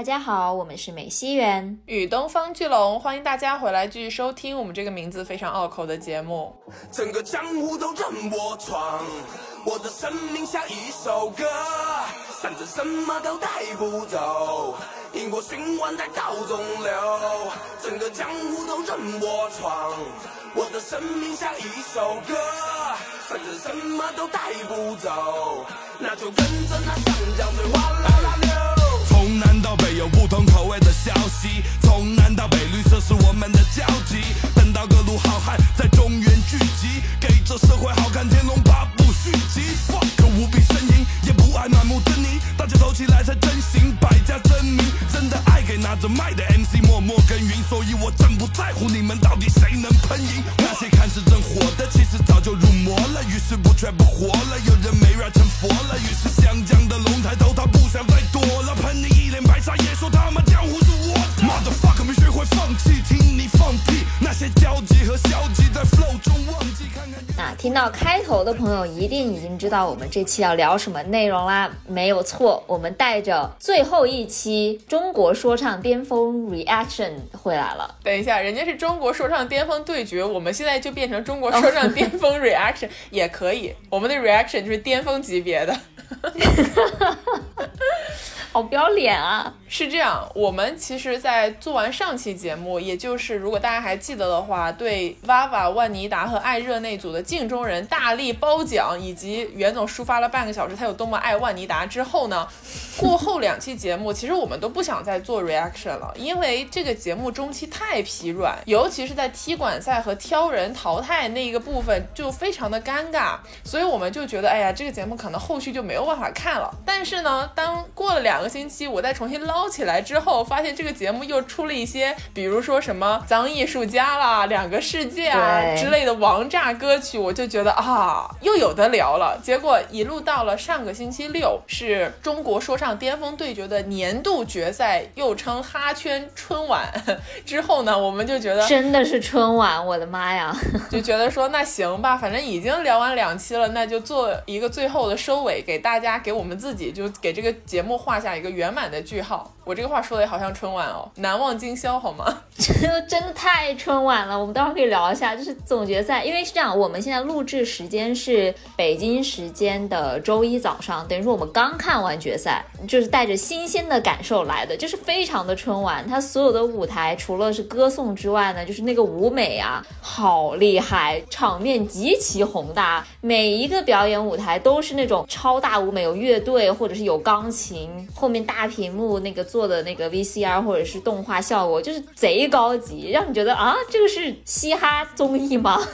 大家好，我们是美西园与东方巨龙，欢迎大家回来继续收听我们这个名字非常拗口的节目。整个江湖都任我闯，我的生命像一首歌，反正什么都带不走，因果循环在道中流。整个江湖都任我闯，我的生命像一首歌，反正什么都带不走，那就跟着那长江水哗啦啦流。到北有不同口味的消息，从南到北绿色是我们的交集。等到各路好汉在中原聚集，给这社会好看《天龙八部》续集。fuck 无比呻吟，也不爱满目狰狞，大家走起来才真行，百家争鸣。真的爱给拿着麦的 MC 默默耕耘，所以我真不在乎你们到底谁能喷赢。那些看似正火的，其实早就入魔了，于是不全不活了。有人没 rap 成佛了，于是湘江的龙抬头，他不想再躲了，喷你。啥也说他们江湖是我的 fuck 没学会放弃，听你放屁，那些焦急和消极在 flow 中忘记。看看那听到开头的朋友一定已经知道我们这期要聊什么内容啦，没有错，我们带着最后一期中国说唱巅峰 reaction 回来了。等一下，人家是中国说唱巅峰对决，我们现在就变成中国说唱巅峰 reaction 也可以，我们的 reaction 就是巅峰级别的。好不要脸啊！是这样，我们其实，在做完上期节目，也就是如果大家还记得的话，对 VAVA、万妮达和艾热那组的镜中人大力褒奖，以及袁总抒发了半个小时他有多么爱万妮达之后呢，过后两期节目，其实我们都不想再做 reaction 了，因为这个节目中期太疲软，尤其是在踢馆赛和挑人淘汰那一个部分就非常的尴尬，所以我们就觉得，哎呀，这个节目可能后续就没有办法看了。但是呢，当过了两两个星期，我再重新捞起来之后，发现这个节目又出了一些，比如说什么脏艺术家啦、两个世界啊之类的王炸歌曲，我就觉得啊，又有的聊了。结果一路到了上个星期六，是中国说唱巅峰对决的年度决赛，又称哈圈春晚之后呢，我们就觉得真的是春晚，我的妈呀！就觉得说那行吧，反正已经聊完两期了，那就做一个最后的收尾，给大家给我们自己就给这个节目画下。一个圆满的句号，我这个话说的也好像春晚哦，难忘今宵好吗？真 真的太春晚了，我们待会儿可以聊一下，就是总决赛，因为是这样，我们现在录制时间是北京时间的周一早上，等于说我们刚看完决赛，就是带着新鲜的感受来的，就是非常的春晚。它所有的舞台除了是歌颂之外呢，就是那个舞美啊，好厉害，场面极其宏大，每一个表演舞台都是那种超大舞美，有乐队或者是有钢琴。后面大屏幕那个做的那个 VCR 或者是动画效果，就是贼高级，让你觉得啊，这个是嘻哈综艺吗？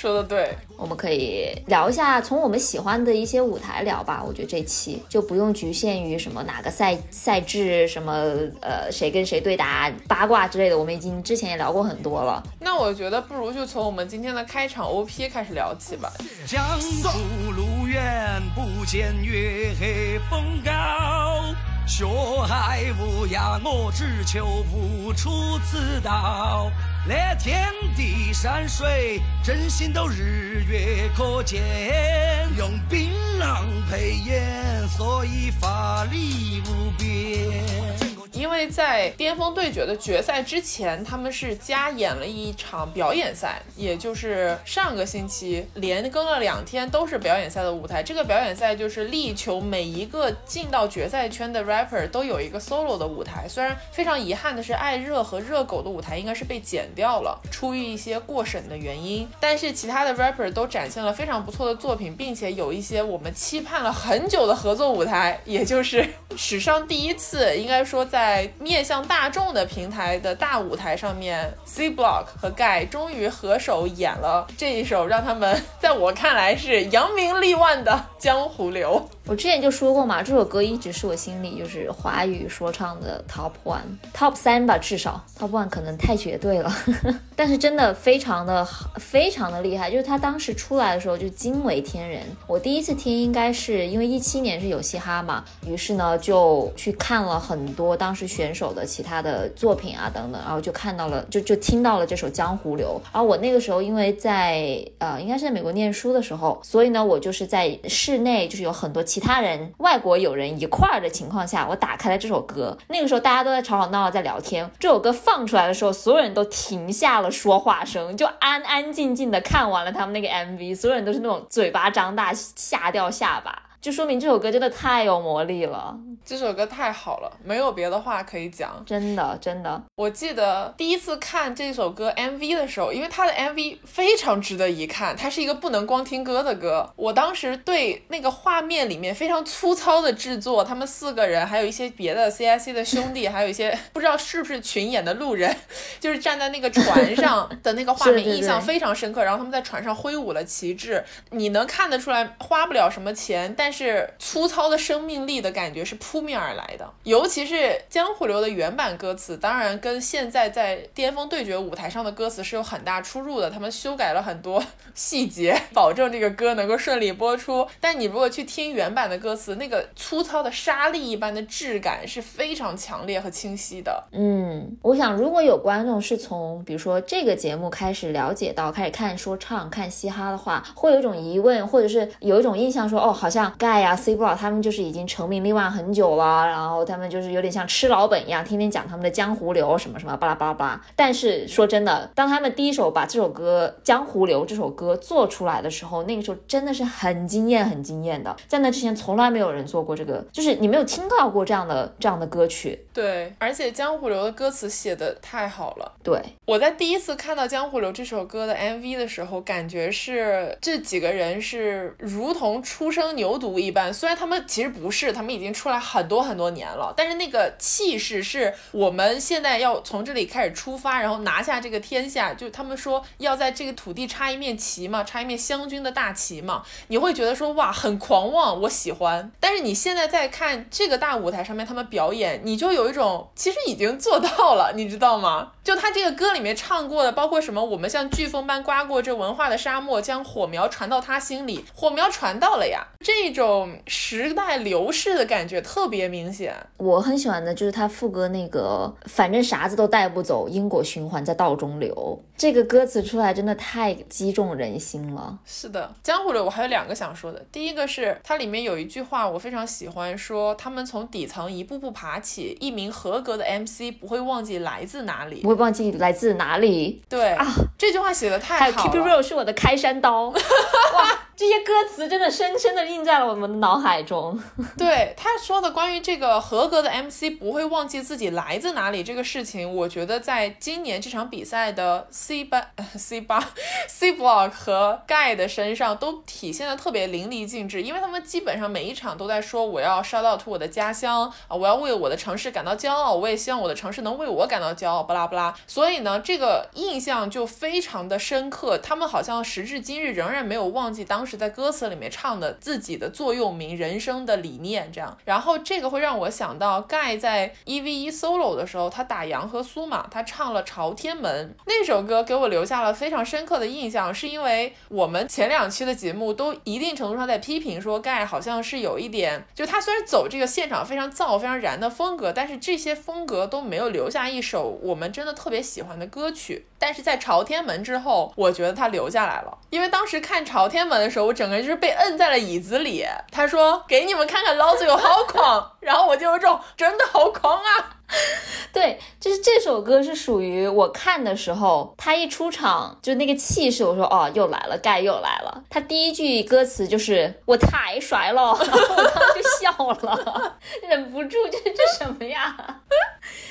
说的对，我们可以聊一下从我们喜欢的一些舞台聊吧。我觉得这期就不用局限于什么哪个赛赛制，什么呃谁跟谁对打八卦之类的，我们已经之前也聊过很多了。那我觉得不如就从我们今天的开场 OP 开始聊起吧。江湖路远，不见月黑风高。学海无涯，我只求无出此道。那天地山水，真心都日月可见。用槟榔配烟，所以法力无边。因为在巅峰对决的决赛之前，他们是加演了一场表演赛，也就是上个星期连更了两天都是表演赛的舞台。这个表演赛就是力求每一个进到决赛圈的 rapper 都有一个 solo 的舞台。虽然非常遗憾的是，爱热和热狗的舞台应该是被剪掉了，出于一些过审的原因。但是其他的 rapper 都展现了非常不错的作品，并且有一些我们期盼了很久的合作舞台，也就是史上第一次，应该说在。面向大众的平台的大舞台上面，C Block 和盖终于合手演了这一首让他们在我看来是扬名立万的《江湖流》。我之前就说过嘛，这首歌一直是我心里就是华语说唱的 top one，top 三吧，至少 top one 可能太绝对了，但是真的非常的非常的厉害，就是他当时出来的时候就惊为天人。我第一次听应该是因为一七年是有嘻哈嘛，于是呢就去看了很多当时选手的其他的作品啊等等，然后就看到了就就听到了这首《江湖流》。而我那个时候因为在呃应该是在美国念书的时候，所以呢我就是在室内就是有很多其。其他人外国友人一块儿的情况下，我打开了这首歌。那个时候大家都在吵吵闹闹在聊天，这首歌放出来的时候，所有人都停下了说话声，就安安静静的看完了他们那个 MV，所有人都是那种嘴巴张大，吓掉下巴。就说明这首歌真的太有魔力了，这首歌太好了，没有别的话可以讲，真的真的。我记得第一次看这首歌 MV 的时候，因为它的 MV 非常值得一看，它是一个不能光听歌的歌。我当时对那个画面里面非常粗糙的制作，他们四个人，还有一些别的 CIC 的兄弟，还有一些不知道是不是群演的路人，就是站在那个船上 的那个画面，印象非常深刻。然后他们在船上挥舞了旗帜，你能看得出来花不了什么钱，但。但是粗糙的生命力的感觉是扑面而来的，尤其是《江湖流》的原版歌词，当然跟现在在巅峰对决舞台上的歌词是有很大出入的。他们修改了很多 细节，保证这个歌能够顺利播出。但你如果去听原版的歌词，那个粗糙的沙粒一般的质感是非常强烈和清晰的。嗯，我想如果有观众是从比如说这个节目开始了解到开始看说唱、看嘻哈的话，会有一种疑问，或者是有一种印象说，哦，好像。盖呀，C block 他们就是已经成名立万很久了，然后他们就是有点像吃老本一样，天天讲他们的江湖流什么什么巴拉巴拉巴拉。但是说真的，当他们第一首把这首歌《江湖流》这首歌做出来的时候，那个时候真的是很惊艳，很惊艳的。在那之前，从来没有人做过这个，就是你没有听到过这样的这样的歌曲。对，而且《江湖流》的歌词写的太好了。对，我在第一次看到《江湖流》这首歌的 MV 的时候，感觉是这几个人是如同初生牛犊。不一般，虽然他们其实不是，他们已经出来很多很多年了，但是那个气势是我们现在要从这里开始出发，然后拿下这个天下。就他们说要在这个土地插一面旗嘛，插一面湘军的大旗嘛，你会觉得说哇，很狂妄，我喜欢。但是你现在在看这个大舞台上面他们表演，你就有一种其实已经做到了，你知道吗？就他这个歌里面唱过的，包括什么，我们像飓风般刮过这文化的沙漠，将火苗传到他心里，火苗传到了呀，这。种时代流逝的感觉特别明显。我很喜欢的就是他副歌那个，反正啥子都带不走，因果循环在道中流。这个歌词出来真的太击中人心了。是的，江湖流我还有两个想说的。第一个是它里面有一句话我非常喜欢，说他们从底层一步步爬起，一名合格的 MC 不会忘记来自哪里，不会忘记来自哪里。对啊，这句话写的太好了。Keep it real 是我的开山刀。哇，这些歌词真的深深的印在了。我们的脑海中，对他说的关于这个合格的 MC 不会忘记自己来自哪里这个事情，我觉得在今年这场比赛的 C 八、C 八、C Block 和 Guy 的身上都体现的特别淋漓尽致，因为他们基本上每一场都在说我要 shout out to 我的家乡啊，我要为我的城市感到骄傲，我也希望我的城市能为我感到骄傲，巴拉巴拉。所以呢，这个印象就非常的深刻，他们好像时至今日仍然没有忘记当时在歌词里面唱的自己的。座右铭人生的理念，这样，然后这个会让我想到盖在一 v 一 solo 的时候，他打杨和苏嘛，他唱了《朝天门》那首歌，给我留下了非常深刻的印象，是因为我们前两期的节目都一定程度上在批评说盖好像是有一点，就他虽然走这个现场非常燥、非常燃的风格，但是这些风格都没有留下一首我们真的特别喜欢的歌曲。但是在《朝天门》之后，我觉得他留下来了，因为当时看《朝天门》的时候，我整个人就是被摁在了椅子里。他说：“给你们看看，老子有好狂。”然后我就有种真的好狂啊！对，就是这首歌是属于我看的时候，他一出场就那个气势，我说哦，又来了，盖又来了。他第一句歌词就是“我太帅了”，然后我当时就笑了，忍不住，这这什么呀？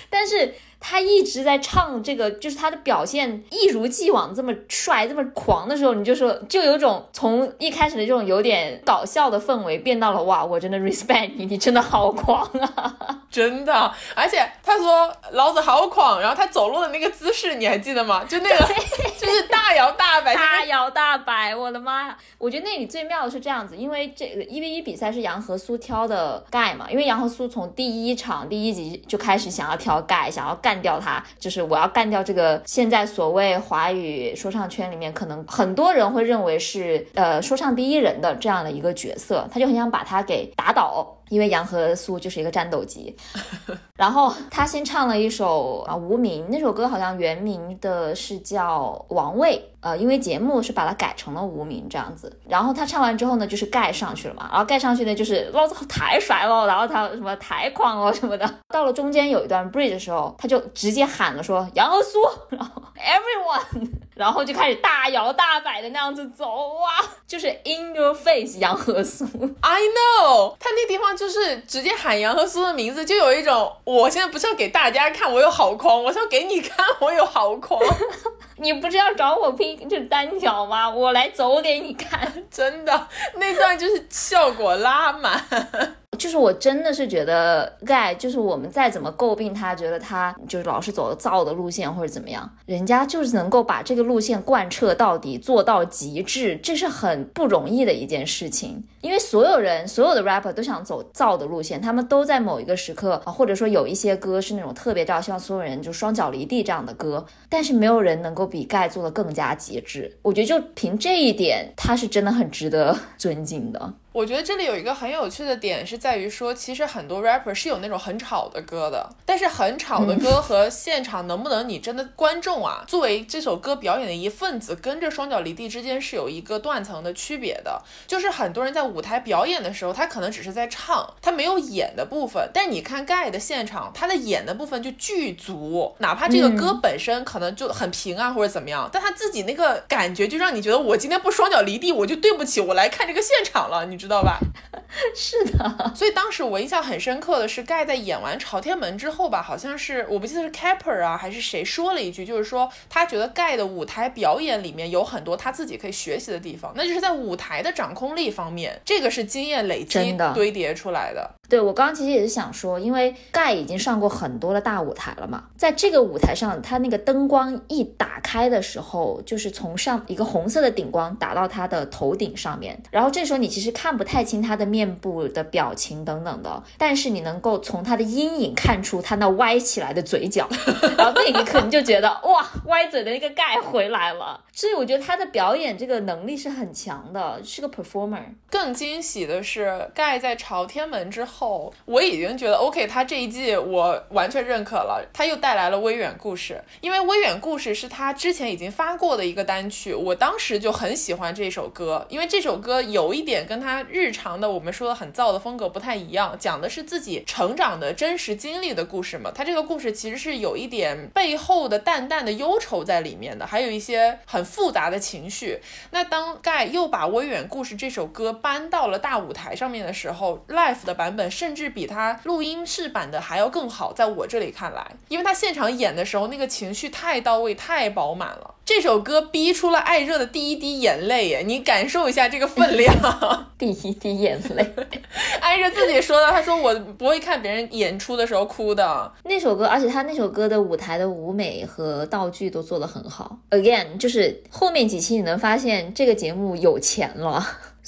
但是。他一直在唱这个，就是他的表现一如既往这么帅、这么狂的时候，你就说，就有种从一开始的这种有点搞笑的氛围，变到了哇，我真的 respect 你，你真的好狂啊，真的。而且他说老子好狂，然后他走路的那个姿势你还记得吗？就那个，就是大摇大摆，大摇大摆，我的妈呀！我觉得那里最妙的是这样子，因为这个一 v 一比赛是杨和苏挑的盖嘛，因为杨和苏从第一场第一集就开始想要挑盖，想要盖。干掉他，就是我要干掉这个现在所谓华语说唱圈里面可能很多人会认为是呃说唱第一人的这样的一个角色，他就很想把他给打倒。因为杨和苏就是一个战斗机。然后他先唱了一首啊《无名》，那首歌好像原名的是叫《王位》。呃，因为节目是把它改成了无名这样子，然后他唱完之后呢，就是盖上去了嘛，然后盖上去呢，就是老子太帅了，然后他什么太狂了什么的。到了中间有一段 bridge 的时候，他就直接喊了说杨和苏，然后 everyone，然后就开始大摇大摆的那样子走啊，就是 in your face 杨和苏。I know，他那地方就是直接喊杨和苏的名字，就有一种我现在不是要给大家看我有好狂，我是要给你看我有好狂。你不是要找我拼这单挑吗？我来走给你看，真的，那段就是效果拉满。就是我真的是觉得盖，就是我们再怎么诟病他，觉得他就是老是走造的路线或者怎么样，人家就是能够把这个路线贯彻到底，做到极致，这是很不容易的一件事情。因为所有人，所有的 rapper 都想走造的路线，他们都在某一个时刻啊，或者说有一些歌是那种特别照，希望所有人就双脚离地这样的歌，但是没有人能够比盖做的更加极致。我觉得就凭这一点，他是真的很值得 尊敬的。我觉得这里有一个很有趣的点，是在于说，其实很多 rapper 是有那种很吵的歌的，但是很吵的歌和现场能不能你真的观众啊，作为这首歌表演的一份子，跟着双脚离地之间是有一个断层的区别的。就是很多人在舞台表演的时候，他可能只是在唱，他没有演的部分。但你看盖的现场，他的演的部分就巨足，哪怕这个歌本身可能就很平啊或者怎么样，但他自己那个感觉就让你觉得我今天不双脚离地，我就对不起我来看这个现场了，你知。知道吧？是的，所以当时我印象很深刻的是，盖在演完《朝天门》之后吧，好像是我不记得是 Capper 啊还是谁说了一句，就是说他觉得盖的舞台表演里面有很多他自己可以学习的地方，那就是在舞台的掌控力方面，这个是经验累积堆叠出来的。对我刚刚其实也是想说，因为盖已经上过很多的大舞台了嘛，在这个舞台上，他那个灯光一打开的时候，就是从上一个红色的顶光打到他的头顶上面，然后这时候你其实看看不太清他的面部的表情等等的，但是你能够从他的阴影看出他那歪起来的嘴角，然后那一刻你就觉得哇，歪嘴的那个盖回来了。所以我觉得他的表演这个能力是很强的，是个 performer。更惊喜的是，盖在朝天门之后，我已经觉得 OK，他这一季我完全认可了。他又带来了《微远故事》，因为《微远故事》是他之前已经发过的一个单曲，我当时就很喜欢这首歌，因为这首歌有一点跟他日常的我们说的很燥的风格不太一样，讲的是自己成长的真实经历的故事嘛。他这个故事其实是有一点背后的淡淡的忧愁在里面的，还有一些很。复杂的情绪。那当盖又把《微远故事》这首歌搬到了大舞台上面的时候，live 的版本甚至比他录音室版的还要更好。在我这里看来，因为他现场演的时候，那个情绪太到位、太饱满了。这首歌逼出了艾热的第一滴眼泪，耶！你感受一下这个分量。第一滴眼泪，艾热自己说的，他说我不会看别人演出的时候哭的。那首歌，而且他那首歌的舞台的舞美和道具都做得很好。Again，就是后面几期你能发现这个节目有钱了。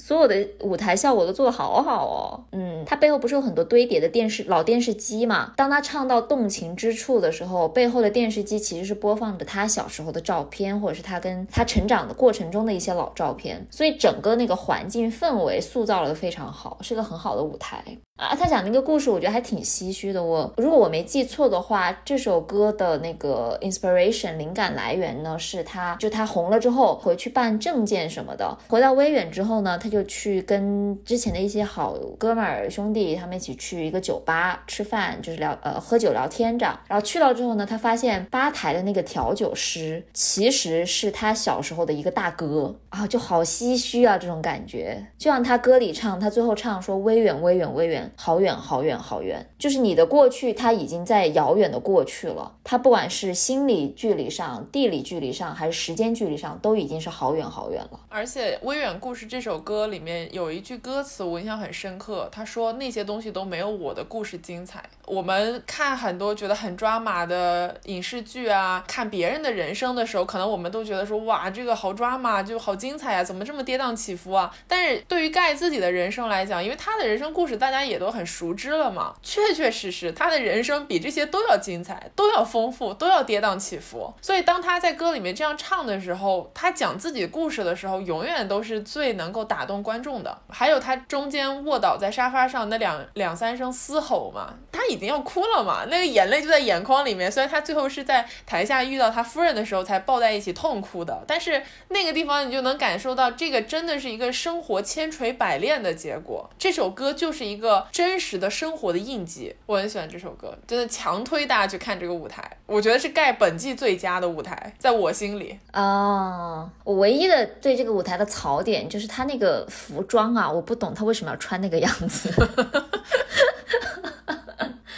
所有的舞台效果都做得好好哦，嗯，他背后不是有很多堆叠的电视老电视机嘛？当他唱到动情之处的时候，背后的电视机其实是播放着他小时候的照片，或者是他跟他成长的过程中的一些老照片，所以整个那个环境氛围塑造的非常好，是个很好的舞台。啊，他讲那个故事，我觉得还挺唏嘘的。我如果我没记错的话，这首歌的那个 inspiration 灵感来源呢，是他就他红了之后回去办证件什么的，回到威远之后呢，他就就去跟之前的一些好哥们儿兄弟他们一起去一个酒吧吃饭，就是聊呃喝酒聊天这样。然后去了之后呢，他发现吧台的那个调酒师其实是他小时候的一个大哥啊，就好唏嘘啊，这种感觉。就像他歌里唱，他最后唱说威远威远威远。好远好远好远，就是你的过去，他已经在遥远的过去了。他不管是心理距离上、地理距离上，还是时间距离上，都已经是好远好远了。而且《微远故事》这首歌里面有一句歌词，我印象很深刻。他说：“那些东西都没有我的故事精彩。”我们看很多觉得很抓马的影视剧啊，看别人的人生的时候，可能我们都觉得说：“哇，这个好抓马，就好精彩啊，怎么这么跌宕起伏啊？”但是对于盖自己的人生来讲，因为他的人生故事大家也。都很熟知了嘛，确确实实，他的人生比这些都要精彩，都要丰富，都要跌宕起伏。所以当他在歌里面这样唱的时候，他讲自己故事的时候，永远都是最能够打动观众的。还有他中间卧倒在沙发上那两两三声嘶吼嘛，他已经要哭了嘛，那个眼泪就在眼眶里面。虽然他最后是在台下遇到他夫人的时候才抱在一起痛哭的，但是那个地方你就能感受到，这个真的是一个生活千锤百炼的结果。这首歌就是一个真实的生活的印记，我很喜欢这首歌，真的强推大家去看这个舞台，我觉得是盖本季最佳的舞台，在我心里。哦，我唯一的对这个舞台的槽点就是他那个服装啊，我不懂他为什么要穿那个样子。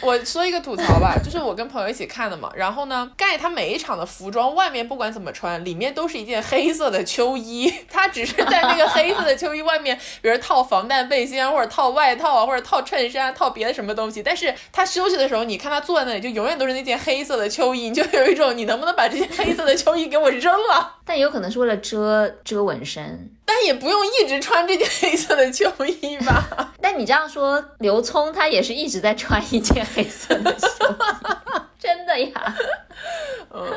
我说一个吐槽吧，就是我跟朋友一起看的嘛，然后呢，盖他每一场的服装外面不管怎么穿，里面都是一件黑色的秋衣，他只是在那个黑色的秋衣外面，比如套防弹背心啊，或者套外套啊，或者套衬衫，套别的什么东西，但是他休息的时候，你看他坐在那里，就永远都是那件黑色的秋衣，你就有一种你能不能把这件黑色的秋衣给我扔了？但有可能是为了遮遮纹身。但也不用一直穿这件黑色的秋衣吧？但你这样说，刘聪他也是一直在穿一件黑色的秋衣，真的呀？嗯。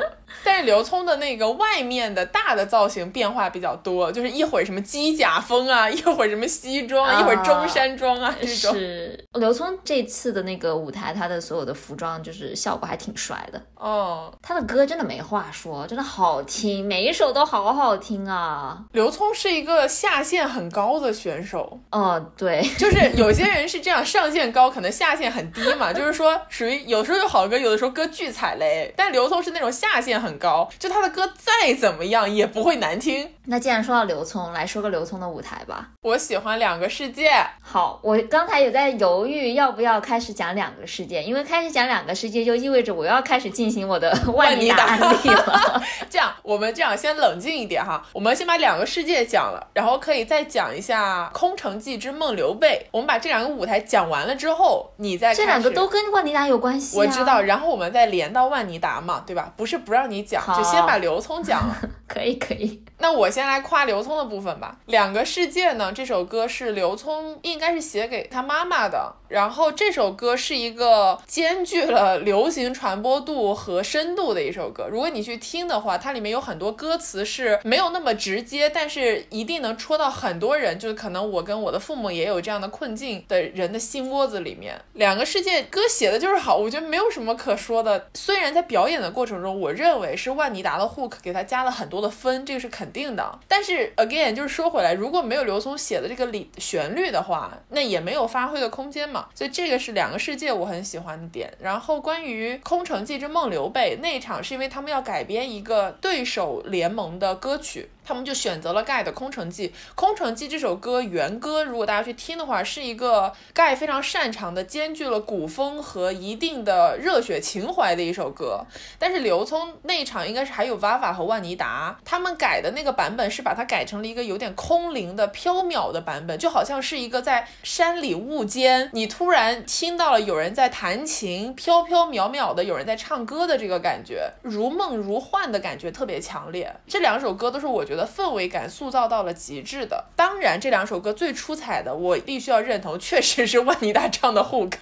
但是刘聪的那个外面的大的造型变化比较多，就是一会儿什么机甲风啊，一会儿什么西装，一会儿中山装啊，这种。是刘聪这次的那个舞台，他的所有的服装就是效果还挺帅的哦。他的歌真的没话说，真的好听，每一首都好好听啊。刘聪是一个下限很高的选手。哦，对，就是有些人是这样，上限高，可能下限很低嘛，就是说属于有时候有好歌，有的时候歌巨踩雷。但刘聪是那种下限很。高，就他的歌再怎么样也不会难听。那既然说到刘聪，来说个刘聪的舞台吧。我喜欢两个世界。好，我刚才有在犹豫要不要开始讲两个世界，因为开始讲两个世界就意味着我要开始进行我的 万妮达案例了。这样，我们这样先冷静一点哈，我们先把两个世界讲了，然后可以再讲一下《空城计之梦刘备》。我们把这两个舞台讲完了之后，你再这两个都跟万妮达有关系。我知道，然后我们再连到万尼达嘛，对吧？不是不让你。讲就先把刘聪讲了，可以可以。那我先来夸刘聪的部分吧。两个世界呢，这首歌是刘聪应该是写给他妈妈的。然后这首歌是一个兼具了流行传播度和深度的一首歌。如果你去听的话，它里面有很多歌词是没有那么直接，但是一定能戳到很多人，就是可能我跟我的父母也有这样的困境的人的心窝子里面。两个世界歌写的就是好，我觉得没有什么可说的。虽然在表演的过程中，我认为是万妮达的 hook 给他加了很多的分，这个是肯定的。但是 again 就是说回来，如果没有刘聪写的这个里旋律的话，那也没有发挥的空间嘛所以这个是两个世界我很喜欢的点。然后关于《空城计之梦刘备》那一场，是因为他们要改编一个对手联盟的歌曲。他们就选择了盖的《空城计》。《空城计》这首歌原歌，如果大家去听的话，是一个盖非常擅长的，兼具了古风和一定的热血情怀的一首歌。但是刘聪那一场应该是还有 VAVA 和万妮达，他们改的那个版本是把它改成了一个有点空灵的、飘渺的版本，就好像是一个在山里雾间，你突然听到了有人在弹琴，飘飘渺渺的有人在唱歌的这个感觉，如梦如幻的感觉特别强烈。这两首歌都是我觉得。的氛围感塑造到了极致的。当然，这两首歌最出彩的，我必须要认同，确实是万妮达唱的 hook，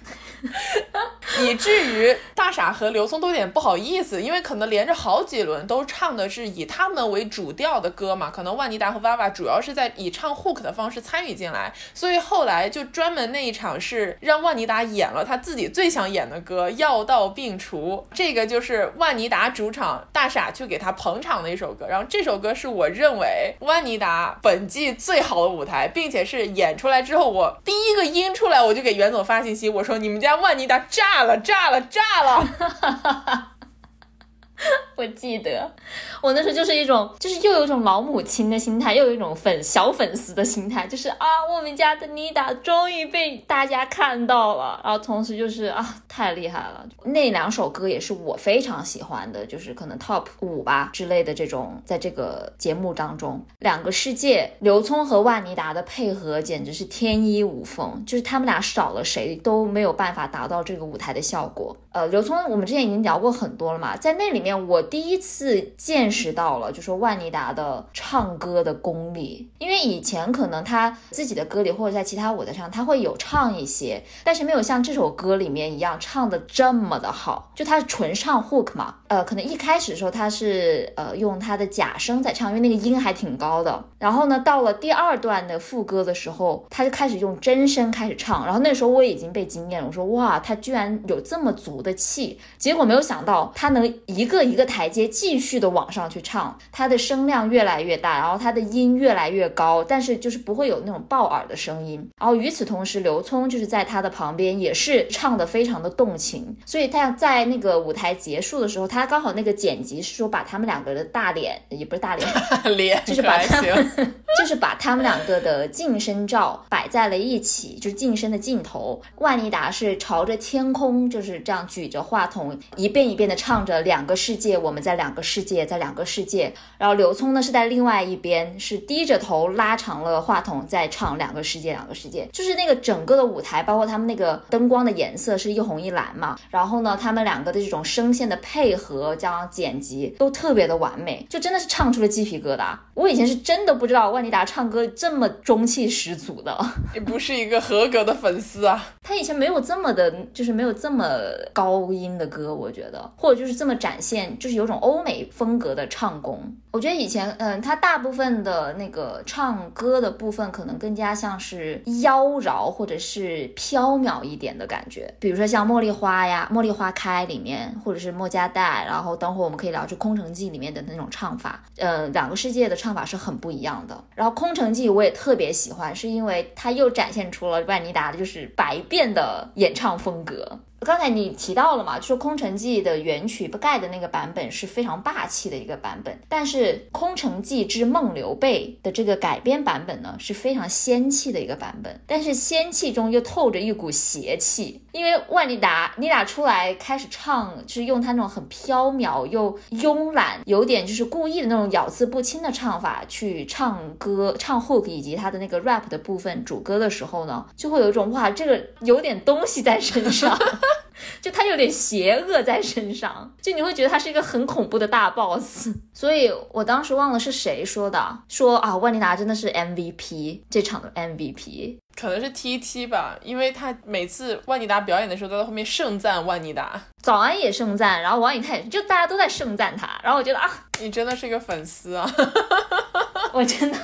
以至于大傻和刘聪都有点不好意思，因为可能连着好几轮都唱的是以他们为主调的歌嘛，可能万妮达和 VAVA 主要是在以唱 hook 的方式参与进来，所以后来就专门那一场是让万妮达演了他自己最想演的歌《药到病除》，这个就是万妮达主场大傻去给他捧场的一首歌，然后这首歌是我认。为万妮达本季最好的舞台，并且是演出来之后，我第一个音出来，我就给袁总发信息，我说你们家万妮达炸了，炸了，炸了。我记得，我那时候就是一种，就是又有一种老母亲的心态，又有一种粉小粉丝的心态，就是啊，我们家的妮达终于被大家看到了，然后同时就是啊，太厉害了。那两首歌也是我非常喜欢的，就是可能 top 五吧之类的这种，在这个节目当中，两个世界，刘聪和万妮达的配合简直是天衣无缝，就是他们俩少了谁都没有办法达到这个舞台的效果。呃，刘聪，我们之前已经聊过很多了嘛，在那里面。我第一次见识到了，就说万妮达的唱歌的功力，因为以前可能他自己的歌里或者在其他舞台上，他会有唱一些，但是没有像这首歌里面一样唱的这么的好，就他是纯唱 hook 嘛。呃，可能一开始的时候他是呃用他的假声在唱，因为那个音还挺高的。然后呢，到了第二段的副歌的时候，他就开始用真声开始唱。然后那时候我已经被惊艳了，我说哇，他居然有这么足的气。结果没有想到他能一个一个台阶继续的往上去唱，他的声量越来越大，然后他的音越来越高，但是就是不会有那种爆耳的声音。然后与此同时，刘聪就是在他的旁边也是唱的非常的动情，所以他在那个舞台结束的时候，他刚好那个剪辑是说把他们两个的大脸也不是大脸 脸，就是把他们 就是把他们两个的近身照摆在了一起，就是近身的镜头。万妮达是朝着天空，就是这样举着话筒，一遍一遍的唱着两个世界，我们在两个世界，在两个世界。然后刘聪呢是在另外一边，是低着头拉长了话筒在唱两个世界，两个世界。就是那个整个的舞台，包括他们那个灯光的颜色是一红一蓝嘛。然后呢，他们两个的这种声线的配合加上剪辑都特别的完美，就真的是唱出了鸡皮疙瘩。我以前是真的不知道万妮达唱歌这么中气十足的，你不是一个合格的粉丝啊。他以前没有这么的，就是没有这么高音的歌，我觉得，或者就是这么展现，就是有种欧美风格的唱功。我觉得以前，嗯，他大部分的那个唱歌的部分，可能更加像是妖娆或者是飘渺一点的感觉。比如说像《茉莉花》呀，《茉莉花开》里面，或者是《莫加代》，然后等会我们可以聊出《空城计》里面的那种唱法，嗯，两个世界的唱法是很不一样的。然后《空城计》我也特别喜欢，是因为它又展现出了万妮达的就是百变的演唱风格。刚才你提到了嘛，就说《空城计》的原曲不盖的那个版本是非常霸气的一个版本，但是《空城计之梦刘备》的这个改编版本呢是非常仙气的一个版本，但是仙气中又透着一股邪气，因为万妮达妮达出来开始唱，就是用她那种很飘渺又慵懒，有点就是故意的那种咬字不清的唱法去唱歌、唱 hook 以及他的那个 rap 的部分主歌的时候呢，就会有一种哇，这个有点东西在身上。就他有点邪恶在身上，就你会觉得他是一个很恐怖的大 boss。所以我当时忘了是谁说的，说啊万妮达真的是 MVP 这场的 MVP，可能是 T T 吧，因为他每次万妮达表演的时候都在后面盛赞万妮达，早安也盛赞，然后王以太就大家都在盛赞他，然后我觉得啊，你真的是一个粉丝啊，我真的。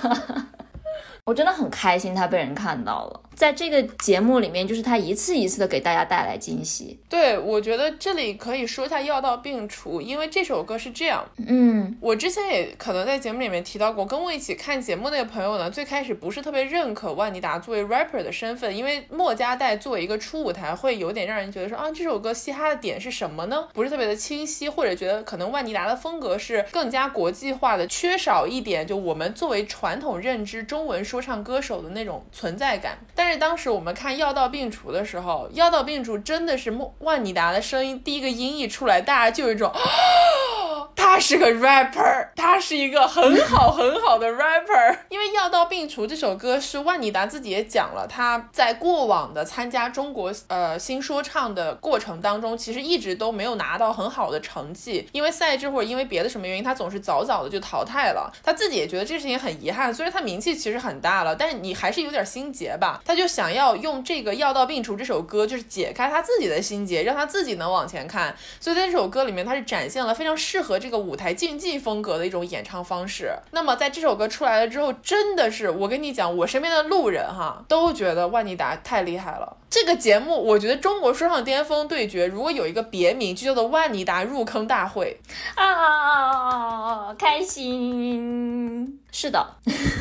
我真的很开心，他被人看到了。在这个节目里面，就是他一次一次的给大家带来惊喜。对，我觉得这里可以说一下药到病除，因为这首歌是这样。嗯，我之前也可能在节目里面提到过，跟我一起看节目那个朋友呢，最开始不是特别认可万妮达作为 rapper 的身份，因为莫加代作为一个初舞台，会有点让人觉得说啊，这首歌嘻哈的点是什么呢？不是特别的清晰，或者觉得可能万妮达的风格是更加国际化的，缺少一点就我们作为传统认知中文说。说唱歌手的那种存在感，但是当时我们看药到病除的时候，药到病除真的是莫万妮达的声音，第一个音一出来，大家就有一种。他是个 rapper，他是一个很好很好的 rapper。因为药到病除这首歌是万妮达自己也讲了，他在过往的参加中国呃新说唱的过程当中，其实一直都没有拿到很好的成绩，因为赛制或者因为别的什么原因，他总是早早的就淘汰了。他自己也觉得这事情很遗憾，虽然他名气其实很大了，但是你还是有点心结吧。他就想要用这个药到病除这首歌，就是解开他自己的心结，让他自己能往前看。所以在这首歌里面，他是展现了非常适合这。这个舞台竞技风格的一种演唱方式。那么在这首歌出来了之后，真的是我跟你讲，我身边的路人哈都觉得万妮达太厉害了。这个节目，我觉得中国说唱巅峰对决，如果有一个别名，就叫做万妮达入坑大会啊，开心。是的，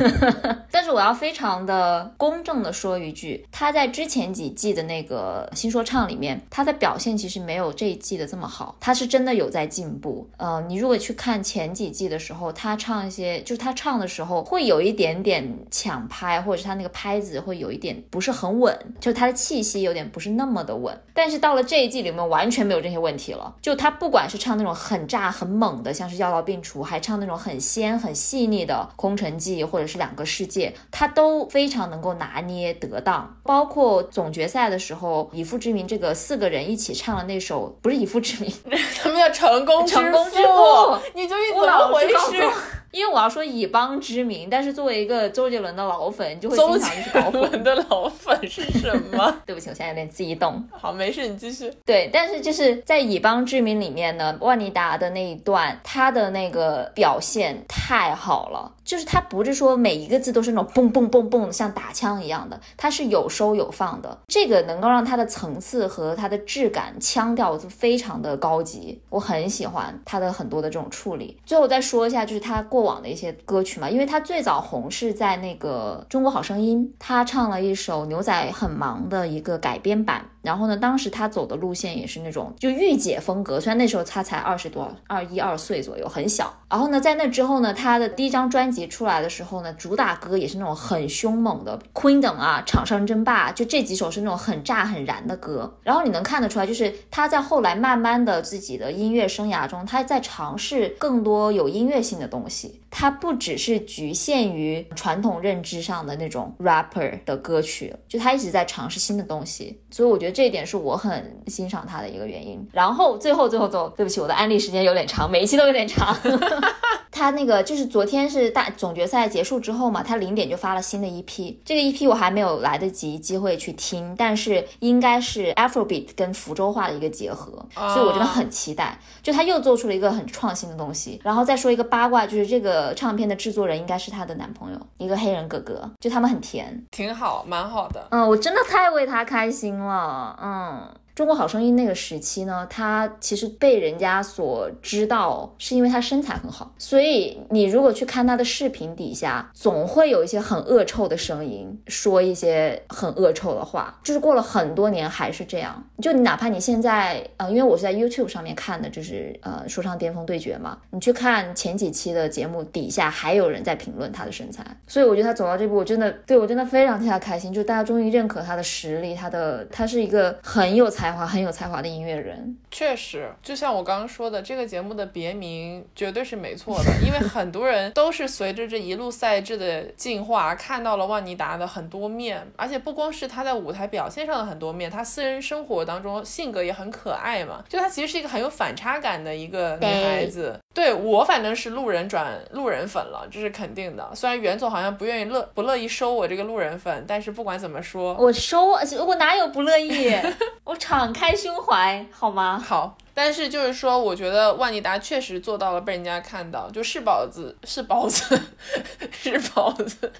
但是我要非常的公正的说一句，他在之前几季的那个新说唱里面，他的表现其实没有这一季的这么好，他是真的有在进步。呃，你如果去看前几季的时候，他唱一些，就是他唱的时候会有一点点抢拍，或者是他那个拍子会有一点不是很稳，就他的气息有点不是那么的稳。但是到了这一季里面，完全没有这些问题了。就他不管是唱那种很炸很猛的，像是药到病除，还唱那种很仙很细腻的。空城计或者是两个世界，他都非常能够拿捏得当。包括总决赛的时候，以父之名这个四个人一起唱了那首，不是以父之名，他们叫成功成功之父。你究竟怎么回事？因为我要说以邦之名，但是作为一个周杰伦的老粉，就会周经常去搞杰伦的老粉是什么？对不起，我现在有点激动。好，没事，你继续。对，但是就是在以邦之名里面呢，万妮达的那一段，他的那个表现太好了。就是他不是说每一个字都是那种嘣嘣嘣嘣像打枪一样的，它是有收有放的，这个能够让它的层次和它的质感、腔调就非常的高级，我很喜欢他的很多的这种处理。最后再说一下，就是他过往的一些歌曲嘛，因为他最早红是在那个《中国好声音》，他唱了一首《牛仔很忙》的一个改编版。然后呢，当时他走的路线也是那种就御姐风格，虽然那时候他才二十多，二一二岁左右，很小。然后呢，在那之后呢，他的第一张专辑出来的时候呢，主打歌也是那种很凶猛的，Queendom 啊，场上争霸，就这几首是那种很炸很燃的歌。然后你能看得出来，就是他在后来慢慢的自己的音乐生涯中，他在尝试更多有音乐性的东西。他不只是局限于传统认知上的那种 rapper 的歌曲，就他一直在尝试新的东西。所以我觉得这一点是我很欣赏他的一个原因。然后最后最后最后，对不起，我的安利时间有点长，每一期都有点长。他那个就是昨天是大总决赛结束之后嘛，他零点就发了新的一批这个一批我还没有来得及机会去听，但是应该是 Afrobeat 跟福州话的一个结合，所以我真的很期待。就他又做出了一个很创新的东西。然后再说一个八卦，就是这个唱片的制作人应该是他的男朋友，一个黑人哥哥，就他们很甜，挺好，蛮好的。嗯，我真的太为他开心了，嗯。中国好声音那个时期呢，他其实被人家所知道，是因为他身材很好。所以你如果去看他的视频底下，总会有一些很恶臭的声音，说一些很恶臭的话。就是过了很多年还是这样。就你哪怕你现在，呃，因为我是在 YouTube 上面看的，就是呃说唱巅峰对决嘛，你去看前几期的节目底下还有人在评论他的身材。所以我觉得他走到这步，我真的对我真的非常替他开心。就是大家终于认可他的实力，他的他是一个很有才。才华很有才华的音乐人，确实，就像我刚刚说的，这个节目的别名绝对是没错的，因为很多人都是随着这一路赛制的进化，看到了万妮达的很多面，而且不光是她在舞台表现上的很多面，她私人生活当中性格也很可爱嘛，就她其实是一个很有反差感的一个女孩子。对我反正是路人转路人粉了，这是肯定的。虽然袁总好像不愿意乐不乐意收我这个路人粉，但是不管怎么说，我收我哪有不乐意，我敞开胸怀好吗？好，但是就是说，我觉得万妮达确实做到了被人家看到，就是宝子 是宝子 是宝子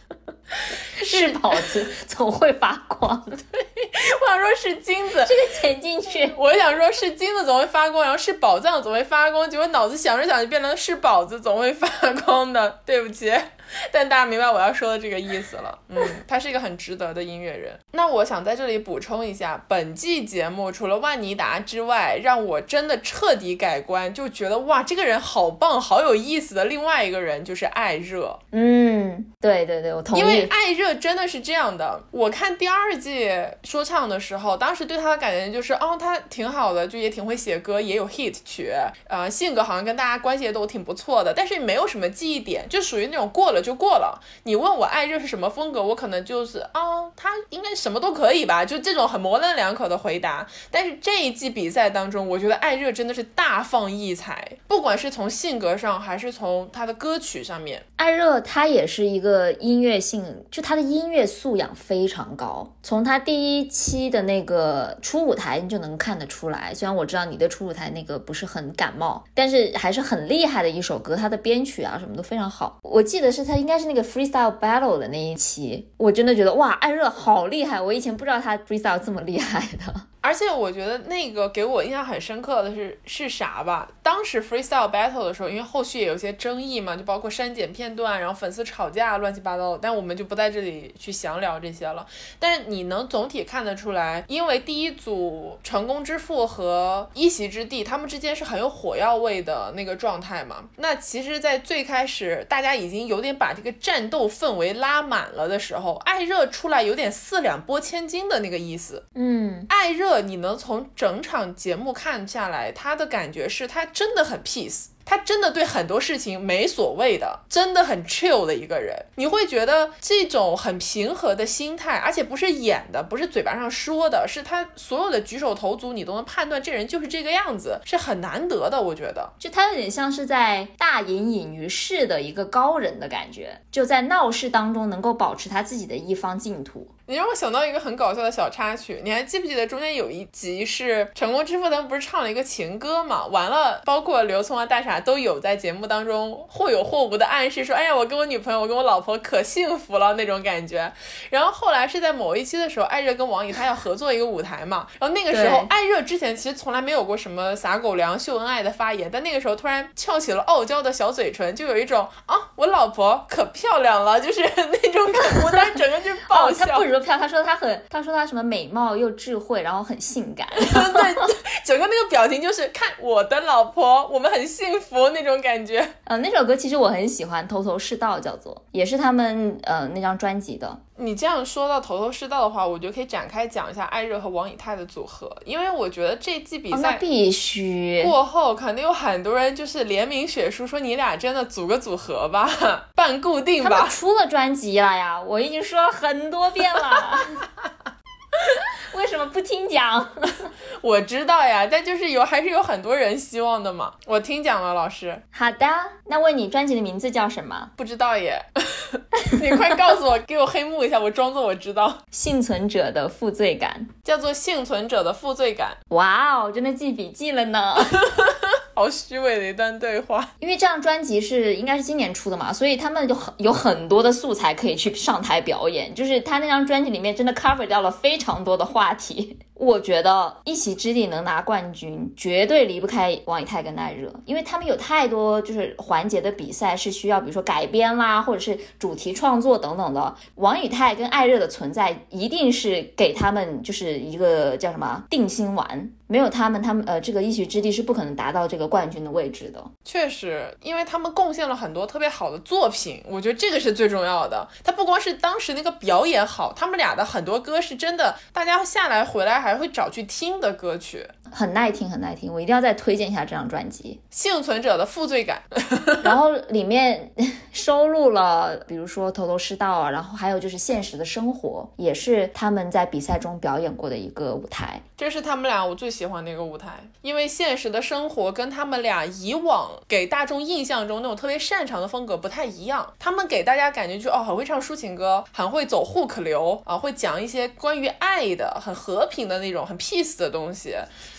是宝子总会发光。对，我想说是金子，这个剪进去。我想说是金子总会发光，然后是宝藏总会发光，结果脑子想着想着变成是宝子总会发光的。对不起。但大家明白我要说的这个意思了，嗯，他是一个很值得的音乐人。那我想在这里补充一下，本季节目除了万妮达之外，让我真的彻底改观，就觉得哇，这个人好棒，好有意思的。另外一个人就是艾热，嗯，对对对，我同意。因为艾热真的是这样的，我看第二季说唱的时候，当时对他的感觉就是，哦，他挺好的，就也挺会写歌，也有 hit 曲，呃，性格好像跟大家关系也都挺不错的，但是没有什么记忆点，就属于那种过了。就过了。你问我艾热是什么风格，我可能就是啊，他应该什么都可以吧，就这种很模棱两可的回答。但是这一季比赛当中，我觉得艾热真的是大放异彩，不管是从性格上，还是从他的歌曲上面。艾热他也是一个音乐性，就他的音乐素养非常高。从他第一期的那个初舞台，你就能看得出来。虽然我知道你对初舞台那个不是很感冒，但是还是很厉害的一首歌，他的编曲啊什么都非常好。我记得是。他应该是那个 freestyle battle 的那一期，我真的觉得哇，艾热好厉害！我以前不知道他 freestyle 这么厉害的。而且我觉得那个给我印象很深刻的是是啥吧？当时 freestyle battle 的时候，因为后续也有些争议嘛，就包括删减片段，然后粉丝吵架，乱七八糟的。但我们就不在这里去详聊这些了。但是你能总体看得出来，因为第一组成功之父和一席之地，他们之间是很有火药味的那个状态嘛。那其实，在最开始大家已经有点把这个战斗氛围拉满了的时候，艾热出来有点四两拨千斤的那个意思。嗯，艾热。你能从整场节目看下来，他的感觉是他真的很 peace。他真的对很多事情没所谓的，真的很 chill 的一个人。你会觉得这种很平和的心态，而且不是演的，不是嘴巴上说的，是他所有的举手投足，你都能判断这人就是这个样子，是很难得的。我觉得，就他有点像是在大隐隐于市的一个高人的感觉，就在闹市当中能够保持他自己的一方净土。你让我想到一个很搞笑的小插曲，你还记不记得中间有一集是《成功之父》他们不是唱了一个情歌嘛？完了，包括刘聪啊、大傻都有在节目当中或有或无的暗示说：“哎呀，我跟我女朋友，我跟我老婆可幸福了那种感觉。”然后后来是在某一期的时候，艾热跟王以他要合作一个舞台嘛，然后那个时候艾热之前其实从来没有过什么撒狗粮、秀恩爱的发言，但那个时候突然翘起了傲娇的小嘴唇，就有一种啊，我老婆可漂亮了，就是 那种感觉，但整个就爆笑。票，他说他很，他说他什么美貌又智慧，然后很性感，对，整个那个表情就是看我的老婆，我们很幸福那种感觉。呃，那首歌其实我很喜欢，头头是道叫做，也是他们呃那张专辑的。你这样说到头头是道的话，我觉得可以展开讲一下艾热和王以太的组合，因为我觉得这季比赛必须过后，肯定有很多人就是联名血书说你俩真的组个组合吧，办固定吧。他们出了专辑了呀，我已经说了很多遍了。为什么不听讲？我知道呀，但就是有还是有很多人希望的嘛。我听讲了，老师。好的，那问你专辑的名字叫什么？不知道耶，你快告诉我，给我黑幕一下，我装作我知道。幸存者的负罪感，叫做幸存者的负罪感。哇哦，真的记笔记了呢。好虚伪的一段对话，因为这张专辑是应该是今年出的嘛，所以他们就很有很多的素材可以去上台表演。就是他那张专辑里面真的 cover 掉了非常多的话题。我觉得一席之地能拿冠军，绝对离不开王以太跟艾热，因为他们有太多就是环节的比赛是需要，比如说改编啦，或者是主题创作等等的。王以太跟艾热的存在，一定是给他们就是一个叫什么定心丸。没有他们，他们呃，这个一席之地是不可能达到这个冠军的位置的。确实，因为他们贡献了很多特别好的作品，我觉得这个是最重要的。他不光是当时那个表演好，他们俩的很多歌是真的，大家下来回来还会找去听的歌曲。很耐听，很耐听，我一定要再推荐一下这张专辑《幸存者的负罪感》。然后里面 收录了，比如说《头头是道》啊，然后还有就是《现实的生活》，也是他们在比赛中表演过的一个舞台。这是他们俩我最喜欢的一个舞台，因为《现实的生活》跟他们俩以往给大众印象中那种特别擅长的风格不太一样。他们给大家感觉就哦，很会唱抒情歌，很会走 hook 流啊，会讲一些关于爱的、很和平的那种、很 peace 的东西。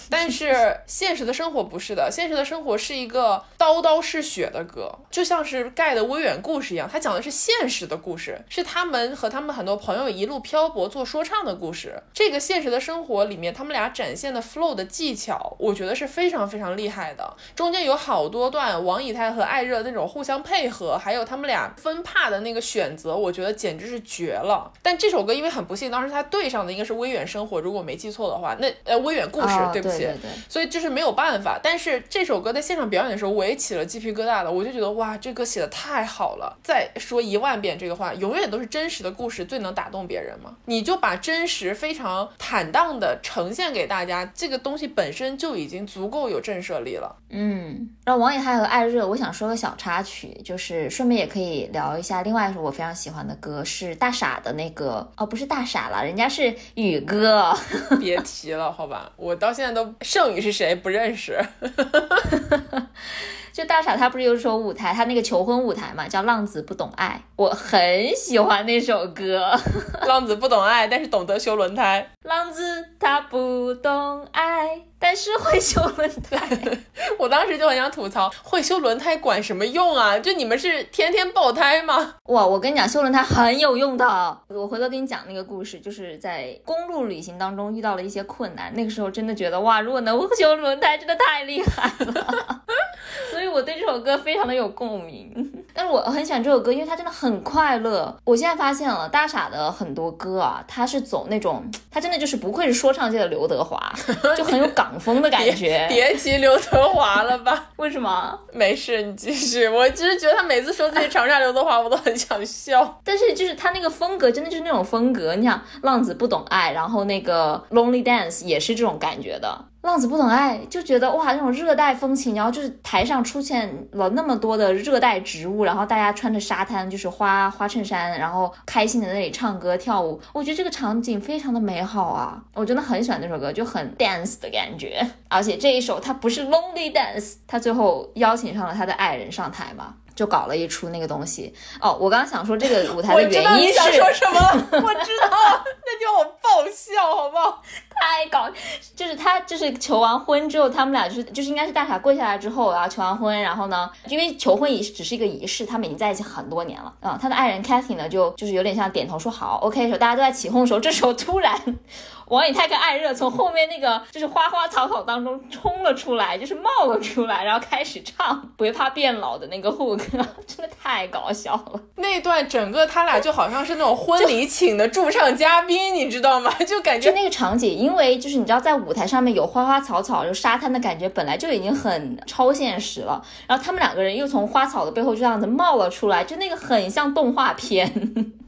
但是现实的生活不是的，现实的生活是一个刀刀是血的歌，就像是盖的微远故事一样，它讲的是现实的故事，是他们和他们很多朋友一路漂泊做说唱的故事。这个现实的生活里面，他们俩展现的 flow 的技巧，我觉得是非常非常厉害的。中间有好多段王以太和艾热那种互相配合，还有他们俩分帕的那个选择，我觉得简直是绝了。但这首歌因为很不幸，当时他对上的应该是微远生活，如果没记错的话，那呃微远故事，对不起。对对，所以就是没有办法。但是这首歌在现场表演的时候，我也起了鸡皮疙瘩的。我就觉得哇，这歌写的太好了。再说一万遍这个话，永远都是真实的故事最能打动别人嘛。你就把真实非常坦荡的呈现给大家，这个东西本身就已经足够有震慑力了。嗯，然后王以太和艾热，我想说个小插曲，就是顺便也可以聊一下另外一首我非常喜欢的歌，是大傻的那个哦，不是大傻了，人家是宇哥。别提了，好吧，我到现在都盛宇是谁不认识。就大傻他不是有首舞台，他那个求婚舞台嘛，叫《浪子不懂爱》，我很喜欢那首歌。浪子不懂爱，但是懂得修轮胎。浪子他不懂爱，但是会修轮胎。我当时就很想吐槽，会修轮胎管什么用啊？就你们是天天爆胎吗？哇，我跟你讲，修轮胎很有用的。我回头跟你讲那个故事，就是在公路旅行当中遇到了一些困难，那个时候真的觉得哇，如果能修轮胎，真的太厉害了。所以我对这首歌非常的有共鸣，但是我很喜欢这首歌，因为它真的很快乐。我现在发现了大傻的很多歌啊，他是走那种，他真的就是不愧是说唱界的刘德华，就很有港风的感觉。别提刘德华了吧，为什么？没事，你继续。我只是觉得他每次说自己长沙刘德华，我都很想笑。但是就是他那个风格，真的就是那种风格。你想，浪子不懂爱，然后那个 Lonely Dance 也是这种感觉的。浪子不懂爱，就觉得哇，那种热带风情，然后就是台上出现了那么多的热带植物，然后大家穿着沙滩，就是花花衬衫，然后开心的在那里唱歌跳舞。我觉得这个场景非常的美好啊，我真的很喜欢那首歌，就很 dance 的感觉。而且这一首它不是 lonely dance，他最后邀请上了他的爱人上台嘛。就搞了一出那个东西哦，我刚刚想说这个舞台的原因是说什么？我知道，那就我爆笑，好不好？太搞，就是他就是求完婚之后，他们俩就是就是应该是大傻跪下来之后，然后求完婚，然后呢，因为求婚仪式只是一个仪式，他们已经在一起很多年了啊。他的爱人 Kathy 呢，就就是有点像点头说好 OK 的时候，大家都在起哄的时候，这时候突然。王以太跟艾热从后面那个就是花花草草当中冲了出来，就是冒了出来，然后开始唱不会怕变老的那个 hook，真的太搞笑了。那段整个他俩就好像是那种婚礼请的驻唱嘉宾，你知道吗？就感觉就那个场景，因为就是你知道在舞台上面有花花草草，有沙滩的感觉，本来就已经很超现实了。然后他们两个人又从花草的背后就这样子冒了出来，就那个很像动画片。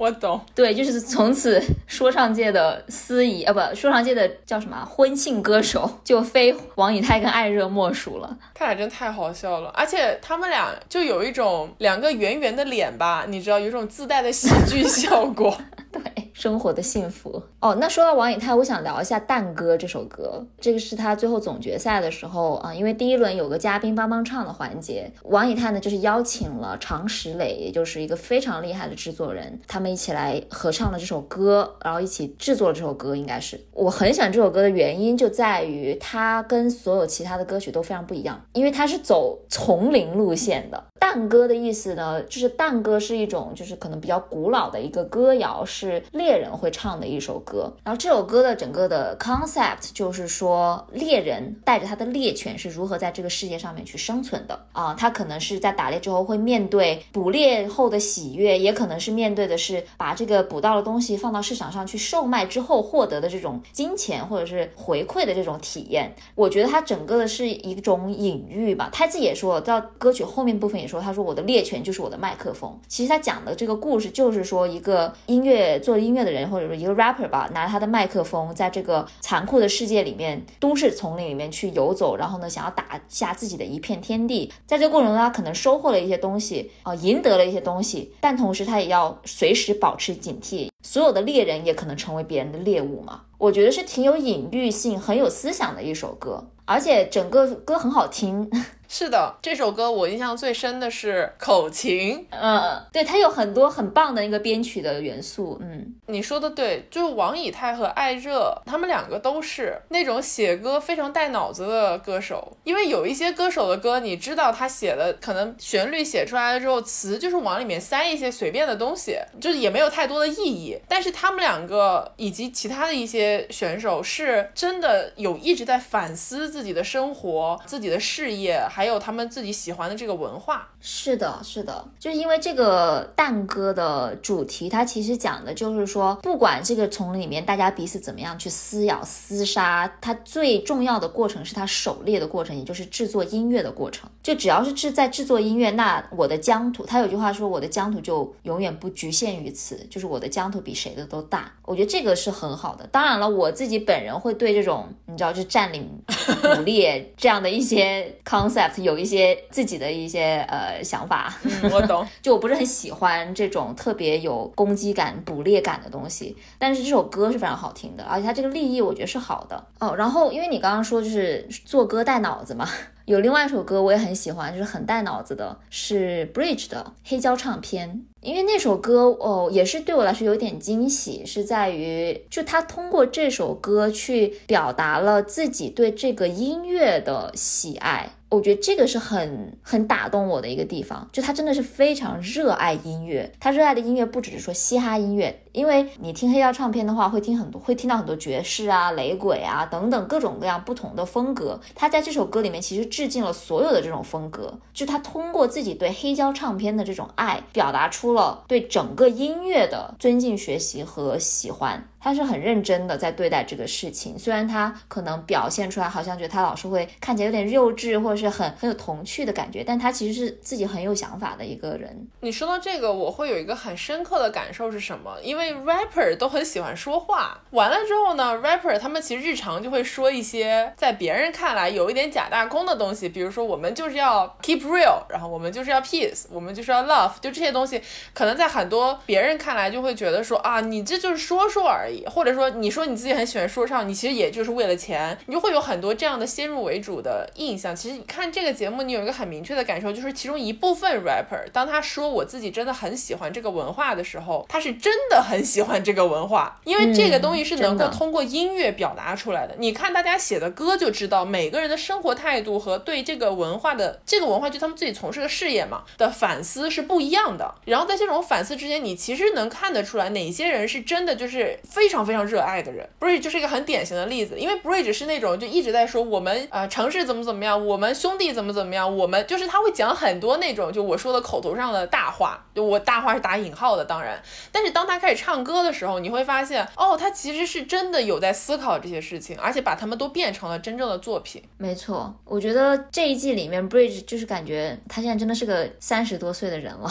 我懂，对，就是从此说唱界的司仪啊不。说唱界的叫什么婚庆歌手，就非王以太跟艾热莫属了。他俩真太好笑了，而且他们俩就有一种两个圆圆的脸吧，你知道，有一种自带的喜剧效果。对。生活的幸福哦，那说到王以太，我想聊一下《蛋歌》这首歌。这个是他最后总决赛的时候啊，因为第一轮有个嘉宾帮帮唱的环节，王以太呢就是邀请了常石磊，也就是一个非常厉害的制作人，他们一起来合唱了这首歌，然后一起制作了这首歌。应该是我很喜欢这首歌的原因就在于它跟所有其他的歌曲都非常不一样，因为它是走丛林路线的。蛋歌的意思呢，就是蛋歌是一种就是可能比较古老的一个歌谣，是猎人会唱的一首歌。然后这首歌的整个的 concept 就是说，猎人带着他的猎犬是如何在这个世界上面去生存的啊。他可能是在打猎之后会面对捕猎后的喜悦，也可能是面对的是把这个捕到的东西放到市场上去售卖之后获得的这种金钱或者是回馈的这种体验。我觉得它整个的是一种隐喻吧。他自己也说，到歌曲后面部分也。说他说我的猎犬就是我的麦克风。其实他讲的这个故事就是说一个音乐做音音乐的人或者说一个 rapper 吧，拿他的麦克风在这个残酷的世界里面，都市丛林里面去游走，然后呢想要打下自己的一片天地。在这个过程中，他可能收获了一些东西啊，赢得了一些东西，但同时他也要随时保持警惕。所有的猎人也可能成为别人的猎物嘛？我觉得是挺有隐喻性、很有思想的一首歌，而且整个歌很好听。是的，这首歌我印象最深的是口琴，嗯，对，它有很多很棒的一个编曲的元素，嗯，你说的对，就是王以太和艾热，他们两个都是那种写歌非常带脑子的歌手，因为有一些歌手的歌，你知道他写的可能旋律写出来了之后，词就是往里面塞一些随便的东西，就是也没有太多的意义，但是他们两个以及其他的一些选手是真的有一直在反思自己的生活、自己的事业，还。还有他们自己喜欢的这个文化，是的，是的，就是因为这个蛋哥的主题，它其实讲的就是说，不管这个丛林里面大家彼此怎么样去撕咬厮杀，它最重要的过程是它狩猎的过程，也就是制作音乐的过程。就只要是制在制作音乐，那我的疆土，他有句话说，我的疆土就永远不局限于此，就是我的疆土比谁的都大。我觉得这个是很好的。当然了，我自己本人会对这种你知道，就占领、捕猎这样的一些 concept。有一些自己的一些呃想法，我懂。就我不是很喜欢这种特别有攻击感、捕猎感的东西，但是这首歌是非常好听的，而且它这个立意我觉得是好的哦。然后因为你刚刚说就是做歌带脑子嘛，有另外一首歌我也很喜欢，就是很带脑子的，是 Bridge 的黑胶唱片。因为那首歌哦，也是对我来说有点惊喜，是在于就他通过这首歌去表达了自己对这个音乐的喜爱。我觉得这个是很很打动我的一个地方，就他真的是非常热爱音乐，他热爱的音乐不只是说嘻哈音乐，因为你听黑胶唱片的话，会听很多，会听到很多爵士啊、雷鬼啊等等各种各样不同的风格。他在这首歌里面其实致敬了所有的这种风格，就他通过自己对黑胶唱片的这种爱，表达出了对整个音乐的尊敬、学习和喜欢。他是很认真的在对待这个事情，虽然他可能表现出来好像觉得他老师会看起来有点幼稚，或者是很很有童趣的感觉，但他其实是自己很有想法的一个人。你说到这个，我会有一个很深刻的感受是什么？因为 rapper 都很喜欢说话，完了之后呢，rapper 他们其实日常就会说一些在别人看来有一点假大空的东西，比如说我们就是要 keep real，然后我们就是要 peace，我们就是要 love，就这些东西，可能在很多别人看来就会觉得说啊，你这就是说说而已。或者说，你说你自己很喜欢说唱，你其实也就是为了钱，你就会有很多这样的先入为主的印象。其实你看这个节目，你有一个很明确的感受，就是其中一部分 rapper，当他说我自己真的很喜欢这个文化的时候，他是真的很喜欢这个文化，因为这个东西是能够通过音乐表达出来的。你看大家写的歌就知道，每个人的生活态度和对这个文化的这个文化，就他们自己从事的事业嘛的反思是不一样的。然后在这种反思之间，你其实能看得出来哪些人是真的就是非。常非常热爱的人，Bridge 就是一个很典型的例子，因为 Bridge 是那种就一直在说我们呃城市怎么怎么样，我们兄弟怎么怎么样，我们就是他会讲很多那种就我说的口头上的大话，就我大话是打引号的，当然，但是当他开始唱歌的时候，你会发现哦，他其实是真的有在思考这些事情，而且把他们都变成了真正的作品。没错，我觉得这一季里面 Bridge 就是感觉他现在真的是个三十多岁的人了。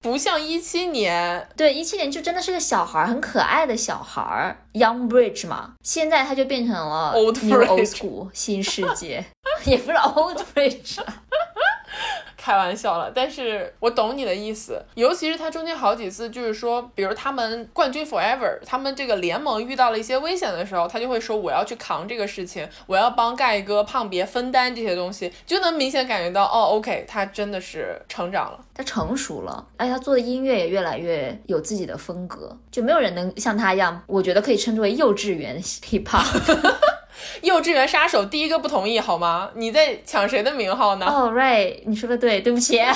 不像一七年，对一七年就真的是个小孩，很可爱的小孩，Young Bridge 嘛。现在他就变成了 Old School 新世界，也不是 Old Bridge。开玩笑了，但是我懂你的意思，尤其是他中间好几次，就是说，比如他们冠军 Forever，他们这个联盟遇到了一些危险的时候，他就会说我要去扛这个事情，我要帮盖哥、胖别分担这些东西，就能明显感觉到，哦，OK，他真的是成长了，他成熟了，而且他做的音乐也越来越有自己的风格，就没有人能像他一样，我觉得可以称之为幼稚园 hip hop。幼稚园杀手第一个不同意好吗？你在抢谁的名号呢？哦，right，你说的对，对不起。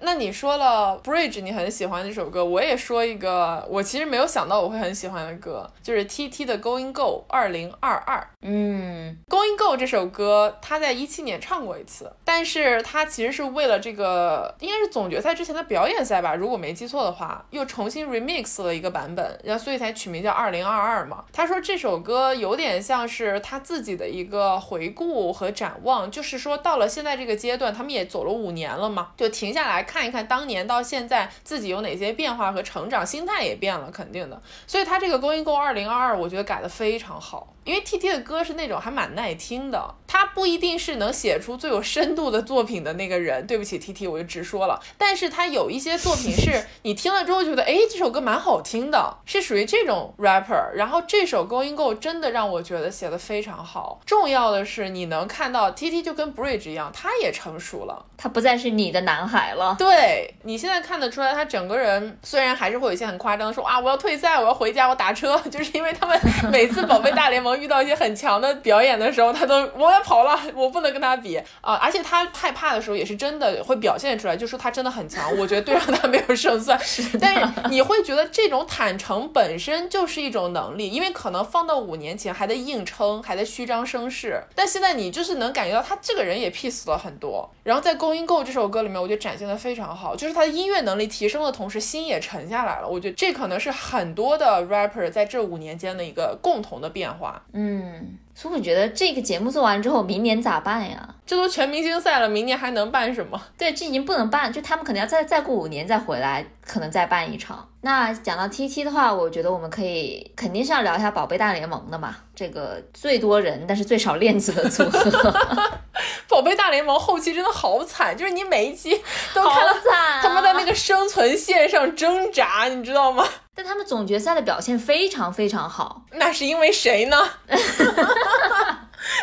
那你说了 Bridge，你很喜欢这首歌，我也说一个，我其实没有想到我会很喜欢的歌，就是 T T 的 Going Go 二零二二。嗯，Going Go 这首歌他在一七年唱过一次，但是他其实是为了这个应该是总决赛之前的表演赛吧，如果没记错的话，又重新 remix 了一个版本，然后所以才取名叫二零二二嘛。他说这首歌有点像是他自己的一个回顾和展望，就是说到了现在这个阶段，他们也走了五年了嘛，就停下来看。一看当年到现在自己有哪些变化和成长，心态也变了，肯定的。所以他这个 Going Go 二零二二，我觉得改的非常好。因为 T T 的歌是那种还蛮耐听的，他不一定是能写出最有深度的作品的那个人。对不起 T T，我就直说了。但是他有一些作品是你听了之后觉得，哎，这首歌蛮好听的，是属于这种 rapper。然后这首 Going Go 真的让我觉得写的非常好。重要的是你能看到 T T 就跟 Bridge 一样，他也成熟了，他不再是你的男孩了。对你现在看得出来，他整个人虽然还是会有一些很夸张的说啊，我要退赛，我要回家，我打车，就是因为他们每次宝贝大联盟。遇到一些很强的表演的时候，他都我要跑了，我不能跟他比啊！而且他害怕的时候也是真的会表现出来，就说他真的很强。我觉得对上他 没有胜算，但是你会觉得这种坦诚本身就是一种能力，因为可能放到五年前还在硬撑，还在虚张声势，但现在你就是能感觉到他这个人也 peace 了很多。然后在《Go In Go》这首歌里面，我觉得展现的非常好，就是他的音乐能力提升的同时，心也沉下来了。我觉得这可能是很多的 rapper 在这五年间的一个共同的变化。嗯，所以我觉得这个节目做完之后，明年咋办呀？这都全明星赛了，明年还能办什么？对，这已经不能办，就他们可能要再再过五年再回来，可能再办一场。那讲到 T T 的话，我觉得我们可以肯定是要聊一下宝贝大联盟的嘛，这个最多人但是最少链子的组合。宝贝大联盟后期真的好惨，就是你每一期都看到他们在那个生存线上挣扎，你知道吗？但他们总决赛的表现非常非常好，那是因为谁呢？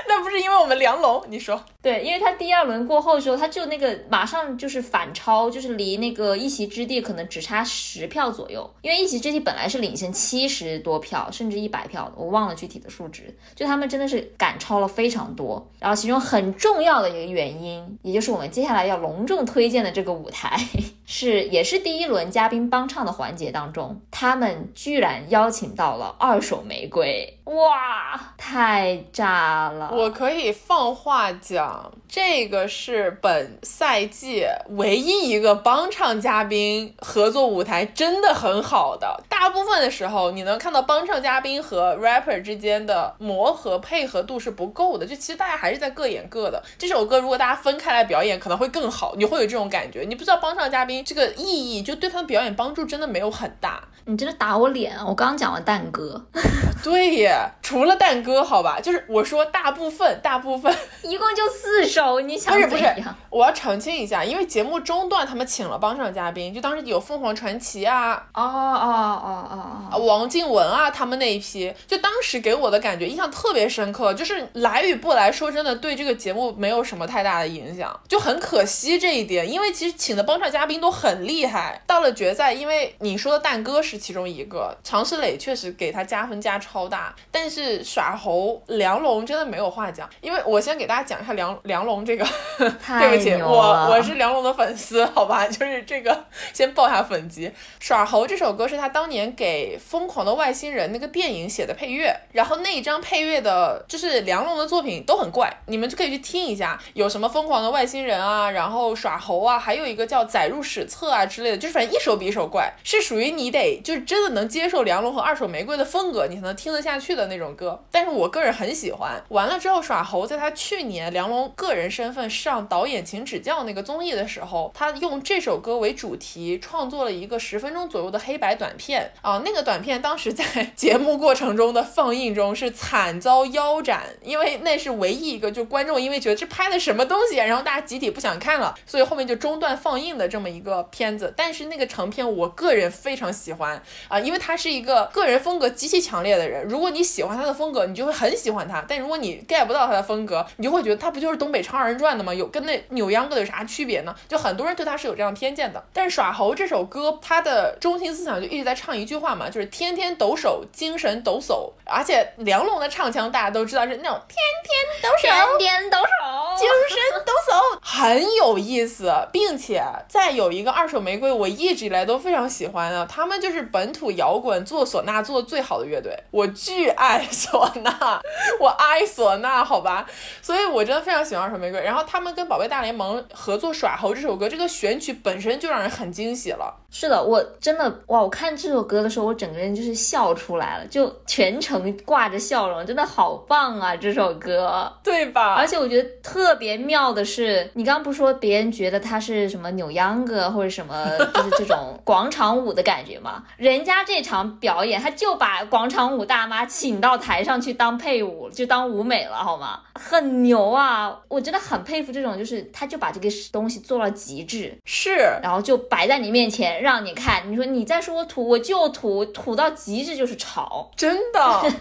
那不是因为我们梁龙，你说。对，因为他第二轮过后的时候，他就那个马上就是反超，就是离那个一席之地可能只差十票左右，因为一席之地本来是领先七十多票，甚至一百票的，我忘了具体的数值，就他们真的是赶超了非常多。然后其中很重要的一个原因，也就是我们接下来要隆重推荐的这个舞台，是也是第一轮嘉宾帮唱的环节当中，他们居然邀请到了二手玫瑰。哇，太炸了！我可以放话讲，这个是本赛季唯一一个帮唱嘉宾合作舞台真的很好的。大部分的时候，你能看到帮唱嘉宾和 rapper 之间的磨合配合度是不够的，就其实大家还是在各演各的。这首歌如果大家分开来表演，可能会更好，你会有这种感觉。你不知道帮唱嘉宾这个意义，就对他的表演帮助真的没有很大。你真的打我脸！我刚讲完蛋哥，对耶，除了蛋哥，好吧，就是我说大部分，大部分一共就四首，你想怎样？我要澄清一下，因为节目中段他们请了帮唱嘉宾，就当时有凤凰传奇啊，哦哦哦哦哦，王静雯啊，他们那一批，就当时给我的感觉印象特别深刻，就是来与不来说真的对这个节目没有什么太大的影响，就很可惜这一点，因为其实请的帮唱嘉宾都很厉害，到了决赛，因为你说的蛋哥是。其中一个常石磊确实给他加分加超大，但是耍猴梁龙真的没有话讲。因为我先给大家讲一下梁梁龙这个，对不起，我我是梁龙的粉丝，好吧，就是这个先报下粉籍。耍猴这首歌是他当年给《疯狂的外星人》那个电影写的配乐，然后那一张配乐的就是梁龙的作品都很怪，你们就可以去听一下，有什么疯狂的外星人啊，然后耍猴啊，还有一个叫载入史册啊之类的，就是反正一首比一首怪，是属于你得。就是真的能接受梁龙和二手玫瑰的风格，你才能听得下去的那种歌。但是我个人很喜欢。完了之后，耍猴在他去年梁龙个人身份上导演请指教那个综艺的时候，他用这首歌为主题创作了一个十分钟左右的黑白短片啊。那个短片当时在节目过程中的放映中是惨遭腰斩，因为那是唯一一个就观众因为觉得这拍的什么东西，然后大家集体不想看了，所以后面就中断放映的这么一个片子。但是那个成片，我个人非常喜欢。啊，因为他是一个个人风格极其强烈的人，如果你喜欢他的风格，你就会很喜欢他；但如果你 get 不到他的风格，你就会觉得他不就是东北唱二人转的吗？有跟那扭秧歌的有啥区别呢？就很多人对他是有这样偏见的。但是耍猴这首歌，它的中心思想就一直在唱一句话嘛，就是天天抖擞，精神抖擞。而且梁龙的唱腔大家都知道是那种天天抖擞，天天抖擞，精神抖擞，很有意思。并且再有一个二手玫瑰，我一直以来都非常喜欢的，他们就是。本土摇滚做唢呐做的最好的乐队，我巨爱唢呐，我爱唢呐，好吧，所以我真的非常喜欢二手玫瑰。然后他们跟宝贝大联盟合作《耍猴》这首歌，这个选曲本身就让人很惊喜了。是的，我真的哇，我看这首歌的时候，我整个人就是笑出来了，就全程挂着笑容，真的好棒啊！这首歌，对吧？而且我觉得特别妙的是，你刚刚不说别人觉得他是什么扭秧歌或者什么，就 是这种广场舞的感觉吗？人家这场表演，他就把广场舞大妈请到台上去当配舞，就当舞美了，好吗？很牛啊！我真的很佩服这种，就是他就把这个东西做到极致，是，然后就摆在你面前让你看。你说你再说我土，我就土，土到极致就是潮，真的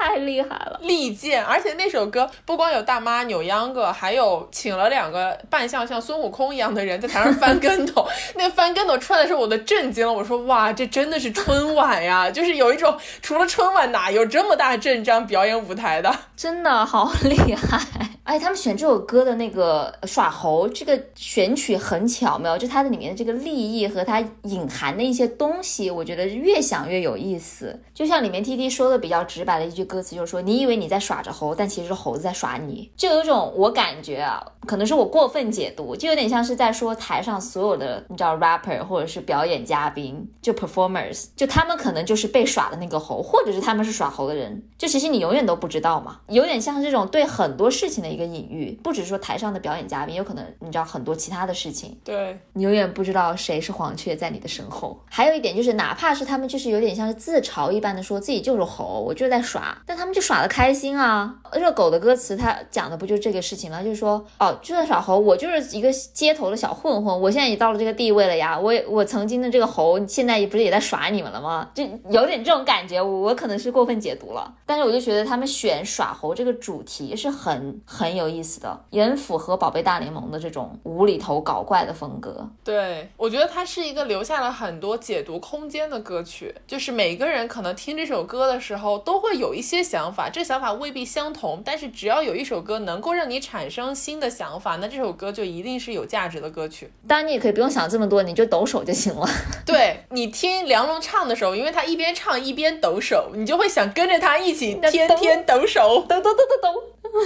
太厉害了，利剑。而且那首歌不光有大妈扭秧歌，还有请了两个扮相像孙悟空一样的人在台上翻跟头。那翻跟头出来的时候，我都震惊了。我说哇，这真的是。春晚呀，就是有一种除了春晚哪有这么大阵仗表演舞台的，真的好厉害。哎，他们选这首歌的那个耍猴，这个选曲很巧妙，就它的里面的这个立意和它隐含的一些东西，我觉得越想越有意思。就像里面 T T 说的比较直白的一句歌词，就是说你以为你在耍着猴，但其实是猴子在耍你。就有种我感觉啊，可能是我过分解读，就有点像是在说台上所有的你知道 rapper 或者是表演嘉宾，就 performers。就他们可能就是被耍的那个猴，或者是他们是耍猴的人，就其实你永远都不知道嘛，有点像这种对很多事情的一个隐喻，不只是说台上的表演嘉宾，有可能你知道很多其他的事情，对你永远不知道谁是黄雀在你的身后。还有一点就是，哪怕是他们就是有点像是自嘲一般的说自己就是猴，我就是在耍，但他们就耍的开心啊。热狗的歌词他讲的不就这个事情吗？就是说哦，就算耍猴，我就是一个街头的小混混，我现在也到了这个地位了呀，我我曾经的这个猴现在也不是也在耍你。们了吗？就有点这种感觉，我我可能是过分解读了，但是我就觉得他们选耍猴这个主题是很很有意思的，也很符合宝贝大联盟的这种无厘头搞怪的风格。对，我觉得它是一个留下了很多解读空间的歌曲，就是每个人可能听这首歌的时候都会有一些想法，这想法未必相同，但是只要有一首歌能够让你产生新的想法，那这首歌就一定是有价值的歌曲。当然，你也可以不用想这么多，你就抖手就行了。对你听梁龙唱的时候，因为他一边唱一边抖手，你就会想跟着他一起天天抖手，抖抖抖抖抖。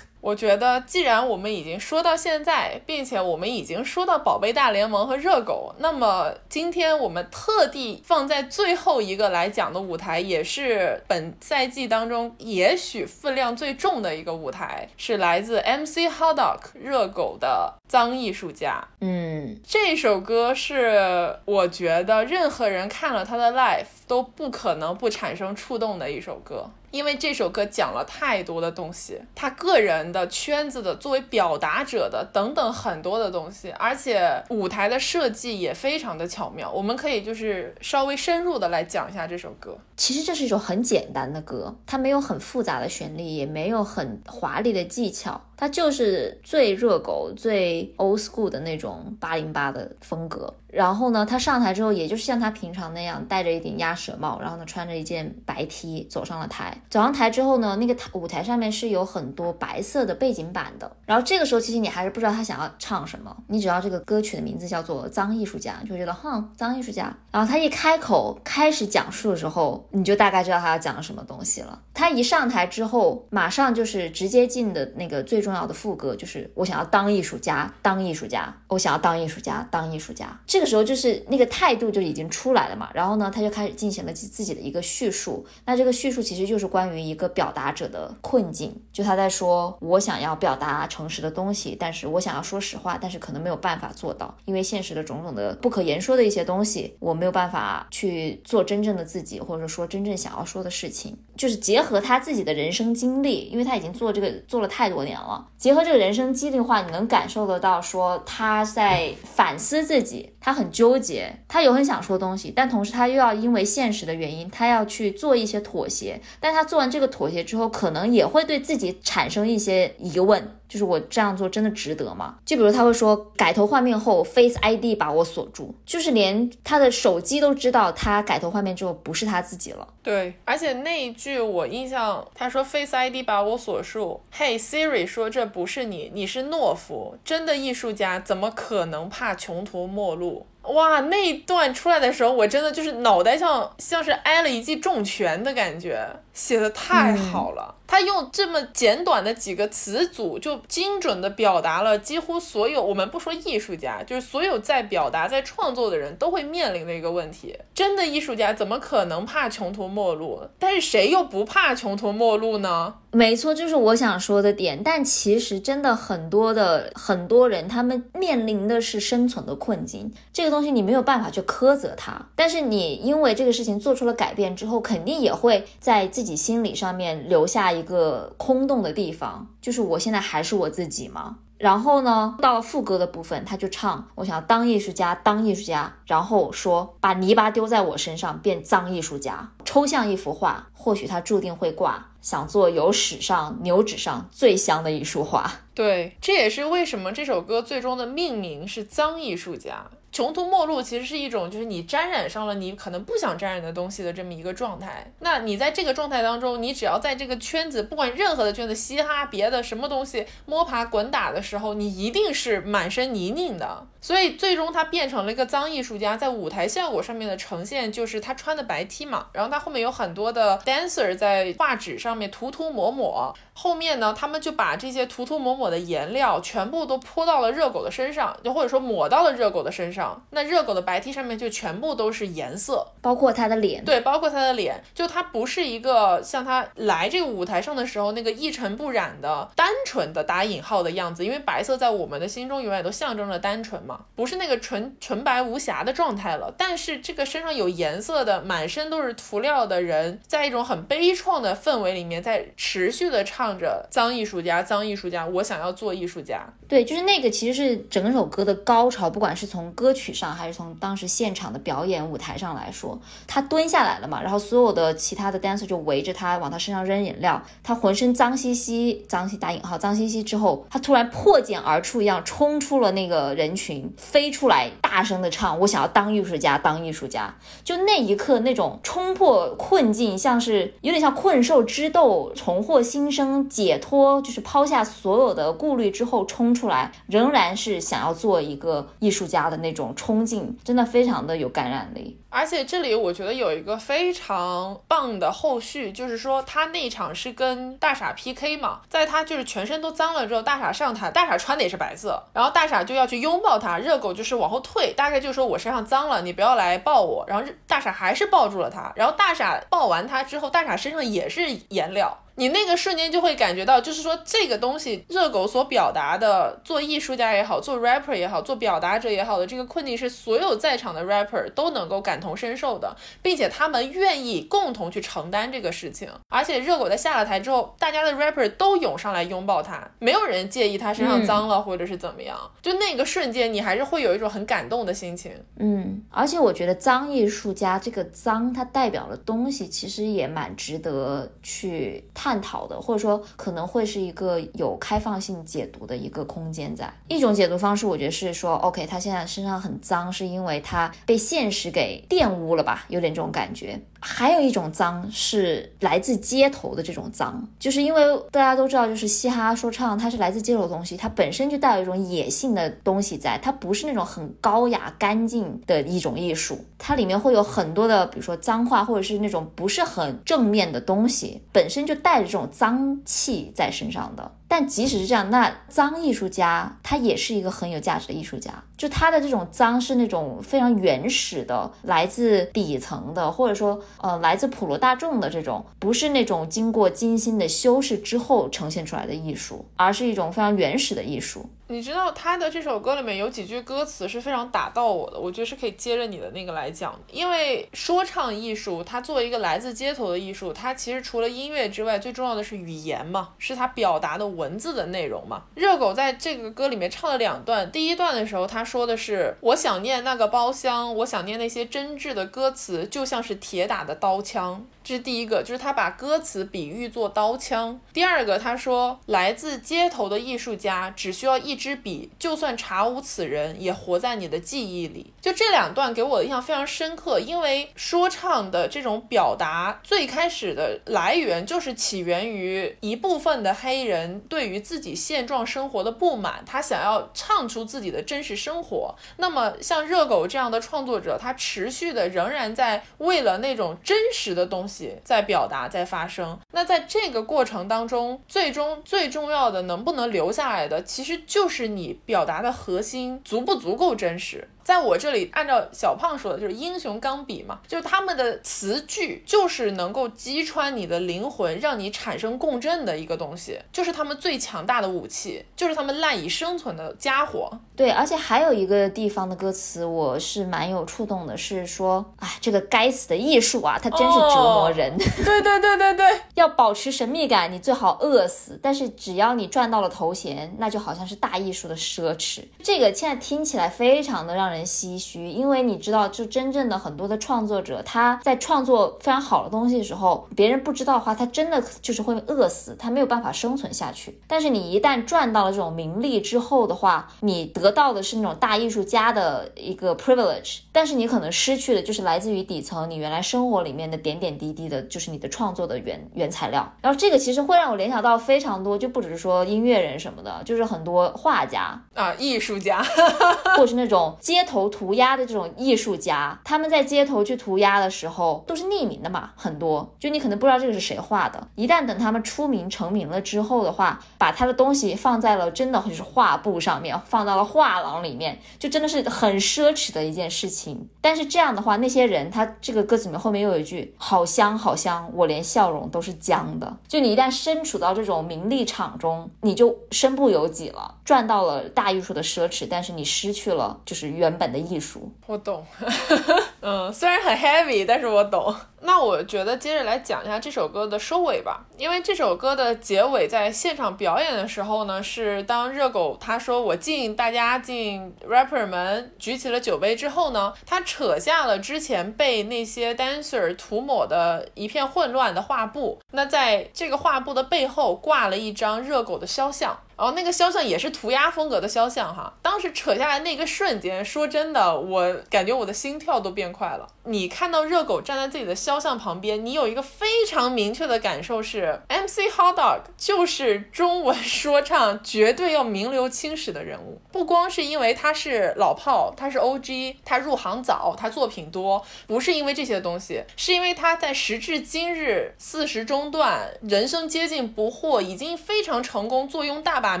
我觉得，既然我们已经说到现在，并且我们已经说到宝贝大联盟和热狗，那么今天我们特地放在最后一个来讲的舞台，也是本赛季当中也许分量最重的一个舞台，是来自 MC Hotdog 热狗的《脏艺术家》。嗯，这首歌是我觉得任何人看了他的 live 都不可能不产生触动的一首歌。因为这首歌讲了太多的东西，他个人的圈子的作为表达者的等等很多的东西，而且舞台的设计也非常的巧妙。我们可以就是稍微深入的来讲一下这首歌。其实这是一首很简单的歌，它没有很复杂的旋律，也没有很华丽的技巧。它就是最热狗、最 old school 的那种八零八的风格。然后呢，他上台之后，也就是像他平常那样，戴着一顶鸭舌帽，然后呢，穿着一件白 T 走上了台。走上台之后呢，那个台舞台上面是有很多白色的背景板的。然后这个时候，其实你还是不知道他想要唱什么，你只要这个歌曲的名字叫做《脏艺术家》，就觉得哼，脏艺术家。然后他一开口开始讲述的时候，你就大概知道他要讲什么东西了。他一上台之后，马上就是直接进的那个最终重要的副歌，就是我想要当艺术家，当艺术家，我想要当艺术家，当艺术家。这个时候就是那个态度就已经出来了嘛。然后呢，他就开始进行了自己的一个叙述。那这个叙述其实就是关于一个表达者的困境，就他在说，我想要表达诚实的东西，但是我想要说实话，但是可能没有办法做到，因为现实的种种的不可言说的一些东西，我没有办法去做真正的自己，或者说真正想要说的事情。就是结合他自己的人生经历，因为他已经做这个做了太多年了。结合这个人生经历的话，你能感受得到，说他在反思自己，他很纠结，他有很想说东西，但同时他又要因为现实的原因，他要去做一些妥协。但他做完这个妥协之后，可能也会对自己产生一些疑问。就是我这样做真的值得吗？就比如他会说改头换面后，Face ID 把我锁住，就是连他的手机都知道他改头换面之后不是他自己了。对，而且那一句我印象，他说 Face ID 把我锁住，Hey Siri 说这不是你，你是懦夫，真的艺术家怎么可能怕穷途末路？哇，那一段出来的时候，我真的就是脑袋像像是挨了一记重拳的感觉，写的太好了。他用这么简短的几个词组，就精准的表达了几乎所有我们不说艺术家，就是所有在表达、在创作的人都会面临的一个问题。真的艺术家怎么可能怕穷途末路？但是谁又不怕穷途末路呢？没错，就是我想说的点。但其实真的很多的很多人，他们面临的是生存的困境。这个东西你没有办法去苛责他，但是你因为这个事情做出了改变之后，肯定也会在自己心理上面留下一一个空洞的地方。就是我现在还是我自己吗？然后呢，到了副歌的部分，他就唱：“我想当艺术家，当艺术家。”然后说：“把泥巴丢在我身上，变脏艺术家。”抽象一幅画，或许它注定会挂。想做有史上牛纸上最香的一束花。对，这也是为什么这首歌最终的命名是脏艺术家。穷途末路其实是一种，就是你沾染上了你可能不想沾染的东西的这么一个状态。那你在这个状态当中，你只要在这个圈子，不管任何的圈子，嘻哈别的什么东西，摸爬滚打的时候，你一定是满身泥泞的。所以最终他变成了一个脏艺术家，在舞台效果上面的呈现就是他穿的白 T 嘛，然后他后面有很多的 dancer 在画纸上面涂涂抹抹，后面呢，他们就把这些涂涂抹抹的颜料全部都泼到了热狗的身上，就或者说抹到了热狗的身上，那热狗的白 T 上面就全部都是颜色，包括他的脸，对，包括他的脸，就他不是一个像他来这个舞台上的时候那个一尘不染的单纯的打引号的样子，因为白色在我们的心中永远都象征着单纯嘛。不是那个纯纯白无瑕的状态了，但是这个身上有颜色的、满身都是涂料的人，在一种很悲怆的氛围里面，在持续的唱着“脏艺术家，脏艺术家，我想要做艺术家”。对，就是那个，其实是整首歌的高潮，不管是从歌歌曲上，还是从当时现场的表演舞台上来说，他蹲下来了嘛，然后所有的其他的 dancer 就围着他往他身上扔饮料，他浑身脏兮兮，脏兮打引号脏兮兮之后，他突然破茧而出一样冲出了那个人群，飞出来大声的唱：“我想要当艺术家，当艺术家。”就那一刻，那种冲破困境，像是有点像困兽之斗，重获新生，解脱，就是抛下所有的顾虑之后冲出来，仍然是想要做一个艺术家的那种种冲劲，真的非常的有感染力。而且这里我觉得有一个非常棒的后续，就是说他那场是跟大傻 PK 嘛，在他就是全身都脏了之后，大傻上台，大傻穿的也是白色，然后大傻就要去拥抱他，热狗就是往后退，大概就是说我身上脏了，你不要来抱我，然后大傻还是抱住了他，然后大傻抱完他之后，大傻身上也是颜料。你那个瞬间就会感觉到，就是说这个东西，热狗所表达的，做艺术家也好，做 rapper 也好，做表达者也好的这个困境，是所有在场的 rapper 都能够感同身受的，并且他们愿意共同去承担这个事情。而且热狗在下了台之后，大家的 rapper 都涌上来拥抱他，没有人介意他身上脏了或者是怎么样。就那个瞬间，你还是会有一种很感动的心情。嗯，而且我觉得脏艺术家这个脏，它代表的东西其实也蛮值得去探。探讨的，或者说可能会是一个有开放性解读的一个空间，在一种解读方式，我觉得是说，OK，他现在身上很脏，是因为他被现实给玷污了吧，有点这种感觉。还有一种脏是来自街头的这种脏，就是因为大家都知道，就是嘻哈说唱，它是来自街头的东西，它本身就带有一种野性的东西在，它不是那种很高雅干净的一种艺术，它里面会有很多的，比如说脏话，或者是那种不是很正面的东西，本身就带着这种脏气在身上的。但即使是这样，那脏艺术家他也是一个很有价值的艺术家。就他的这种脏是那种非常原始的，来自底层的，或者说呃来自普罗大众的这种，不是那种经过精心的修饰之后呈现出来的艺术，而是一种非常原始的艺术。你知道他的这首歌里面有几句歌词是非常打到我的，我觉得是可以接着你的那个来讲。因为说唱艺术，它作为一个来自街头的艺术，它其实除了音乐之外，最重要的是语言嘛，是它表达的文字的内容嘛。热狗在这个歌里面唱了两段，第一段的时候他说的是：“我想念那个包厢，我想念那些真挚的歌词，就像是铁打的刀枪。”这是第一个，就是他把歌词比喻作刀枪。第二个，他说来自街头的艺术家只需要一支笔，就算查无此人，也活在你的记忆里。就这两段给我的印象非常深刻，因为说唱的这种表达最开始的来源就是起源于一部分的黑人对于自己现状生活的不满，他想要唱出自己的真实生活。那么像热狗这样的创作者，他持续的仍然在为了那种真实的东西。在表达，在发生。那在这个过程当中，最终最重要的能不能留下来的，其实就是你表达的核心足不足够真实。在我这里，按照小胖说的，就是英雄钢笔嘛，就是他们的词句，就是能够击穿你的灵魂，让你产生共振的一个东西，就是他们最强大的武器，就是他们赖以生存的家伙。对，而且还有一个地方的歌词，我是蛮有触动的，是说，哎，这个该死的艺术啊，它真是折磨人。对对对对对，要保持神秘感，你最好饿死。但是只要你赚到了头衔，那就好像是大艺术的奢侈。这个现在听起来非常的让人。唏嘘，因为你知道，就真正的很多的创作者，他在创作非常好的东西的时候，别人不知道的话，他真的就是会饿死，他没有办法生存下去。但是你一旦赚到了这种名利之后的话，你得到的是那种大艺术家的一个 privilege，但是你可能失去的就是来自于底层你原来生活里面的点点滴滴的，就是你的创作的原原材料。然后这个其实会让我联想到非常多，就不只是说音乐人什么的，就是很多画家 啊，艺术家，或是那种街。街头涂鸦的这种艺术家，他们在街头去涂鸦的时候都是匿名的嘛，很多就你可能不知道这个是谁画的。一旦等他们出名成名了之后的话，把他的东西放在了真的就是画布上面，放到了画廊里面，就真的是很奢侈的一件事情。但是这样的话，那些人他这个歌词里面后面又有一句“好香好香”，我连笑容都是僵的。就你一旦身处到这种名利场中，你就身不由己了，赚到了大艺术的奢侈，但是你失去了就是原。原本的艺术。我懂，嗯，虽然很 heavy，但是我懂。那我觉得接着来讲一下这首歌的收尾吧，因为这首歌的结尾在现场表演的时候呢，是当热狗他说我敬大家敬 rapper 们举起了酒杯之后呢，他扯下了之前被那些 dancer 涂抹的一片混乱的画布，那在这个画布的背后挂了一张热狗的肖像。然后那个肖像也是涂鸦风格的肖像哈，当时扯下来那个瞬间，说真的，我感觉我的心跳都变快了。你看到热狗站在自己的肖像旁边，你有一个非常明确的感受是，MC Hot Dog 就是中文 说唱绝对要名留青史的人物。不光是因为他是老炮，他是 OG，他入行早，他作品多，不是因为这些东西，是因为他在时至今日四十中段，人生接近不惑，已经非常成功，坐拥大把。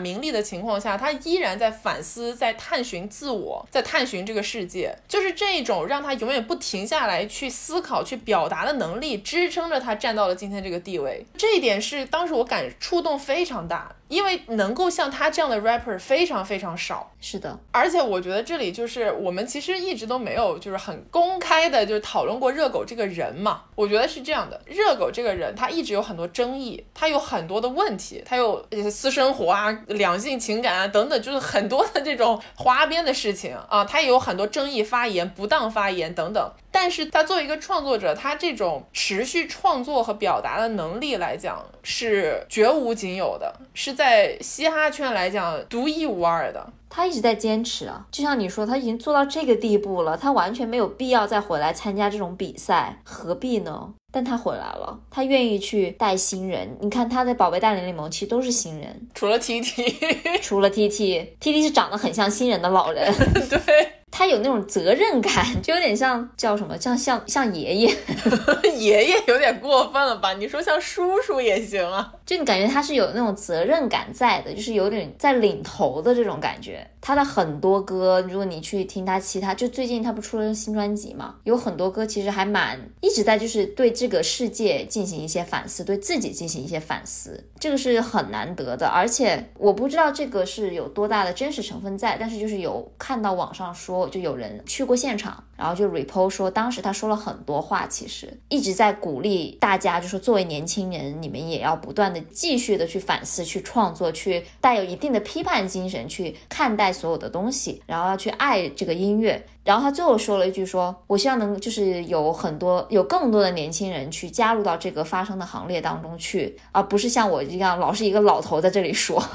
名利的情况下，他依然在反思，在探寻自我，在探寻这个世界，就是这种让他永远不停下下来去思考、去表达的能力，支撑着他站到了今天这个地位。这一点是当时我感触动非常大。因为能够像他这样的 rapper 非常非常少，是的，而且我觉得这里就是我们其实一直都没有就是很公开的，就是讨论过热狗这个人嘛。我觉得是这样的，热狗这个人他一直有很多争议，他有很多的问题，他有私生活啊、两性情感啊等等，就是很多的这种花边的事情啊，他也有很多争议发言、不当发言等等。但是他作为一个创作者，他这种持续创作和表达的能力来讲是绝无仅有的，是在嘻哈圈来讲独一无二的。他一直在坚持啊，就像你说，他已经做到这个地步了，他完全没有必要再回来参加这种比赛，何必呢？但他回来了，他愿意去带新人。你看他的宝贝大龄联盟其实都是新人，除了 T T，除了 T T，T T 是长得很像新人的老人，对。他有那种责任感，就有点像叫什么，像像像爷爷，爷爷有点过分了吧？你说像叔叔也行啊，就你感觉他是有那种责任感在的，就是有点在领头的这种感觉。他的很多歌，如果你去听他其他，就最近他不出了新专辑嘛，有很多歌其实还蛮一直在就是对这个世界进行一些反思，对自己进行一些反思，这个是很难得的。而且我不知道这个是有多大的真实成分在，但是就是有看到网上说。就有人去过现场，然后就 report 说，当时他说了很多话，其实一直在鼓励大家，就说作为年轻人，你们也要不断的继续的去反思、去创作、去带有一定的批判精神去看待所有的东西，然后要去爱这个音乐。然后他最后说了一句，说我希望能就是有很多有更多的年轻人去加入到这个发声的行列当中去，而不是像我一样老是一个老头在这里说。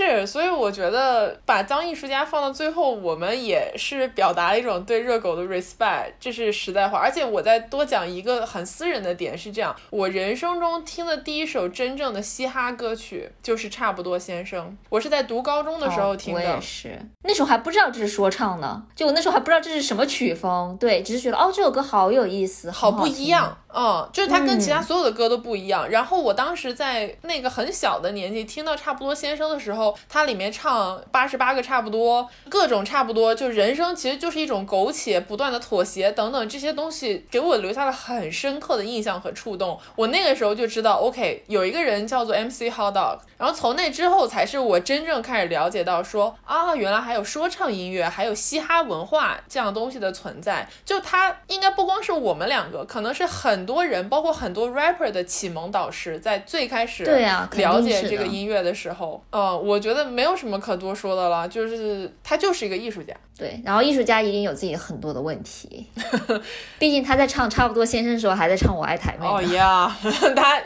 是，所以我觉得把当艺术家放到最后，我们也是表达了一种对热狗的 respect，这是实在话。而且我再多讲一个很私人的点是这样，我人生中听的第一首真正的嘻哈歌曲就是《差不多先生》，我是在读高中的时候听的。我也是，那时候还不知道这是说唱呢，就我那时候还不知道这是什么曲风，对，只是觉得哦这首歌好有意思，好不一样。嗯，就是他跟其他所有的歌都不一样。然后我当时在那个很小的年纪听到《差不多先生》的时候，他里面唱八十八个差不多，各种差不多，就人生其实就是一种苟且，不断的妥协等等这些东西，给我留下了很深刻的印象和触动。我那个时候就知道，OK，有一个人叫做 MC Hot Dog。然后从那之后，才是我真正开始了解到，说啊，原来还有说唱音乐，还有嘻哈文化这样东西的存在。就他应该不光是我们两个，可能是很多人，包括很多 rapper 的启蒙导师，在最开始对呀了解这个音乐的时候，呃，我觉得没有什么可多说的了，就是他就是一个艺术家。对，然后艺术家一定有自己很多的问题，毕竟他在唱差不多先生的时候，还在唱我爱台妹。哦 呀，他。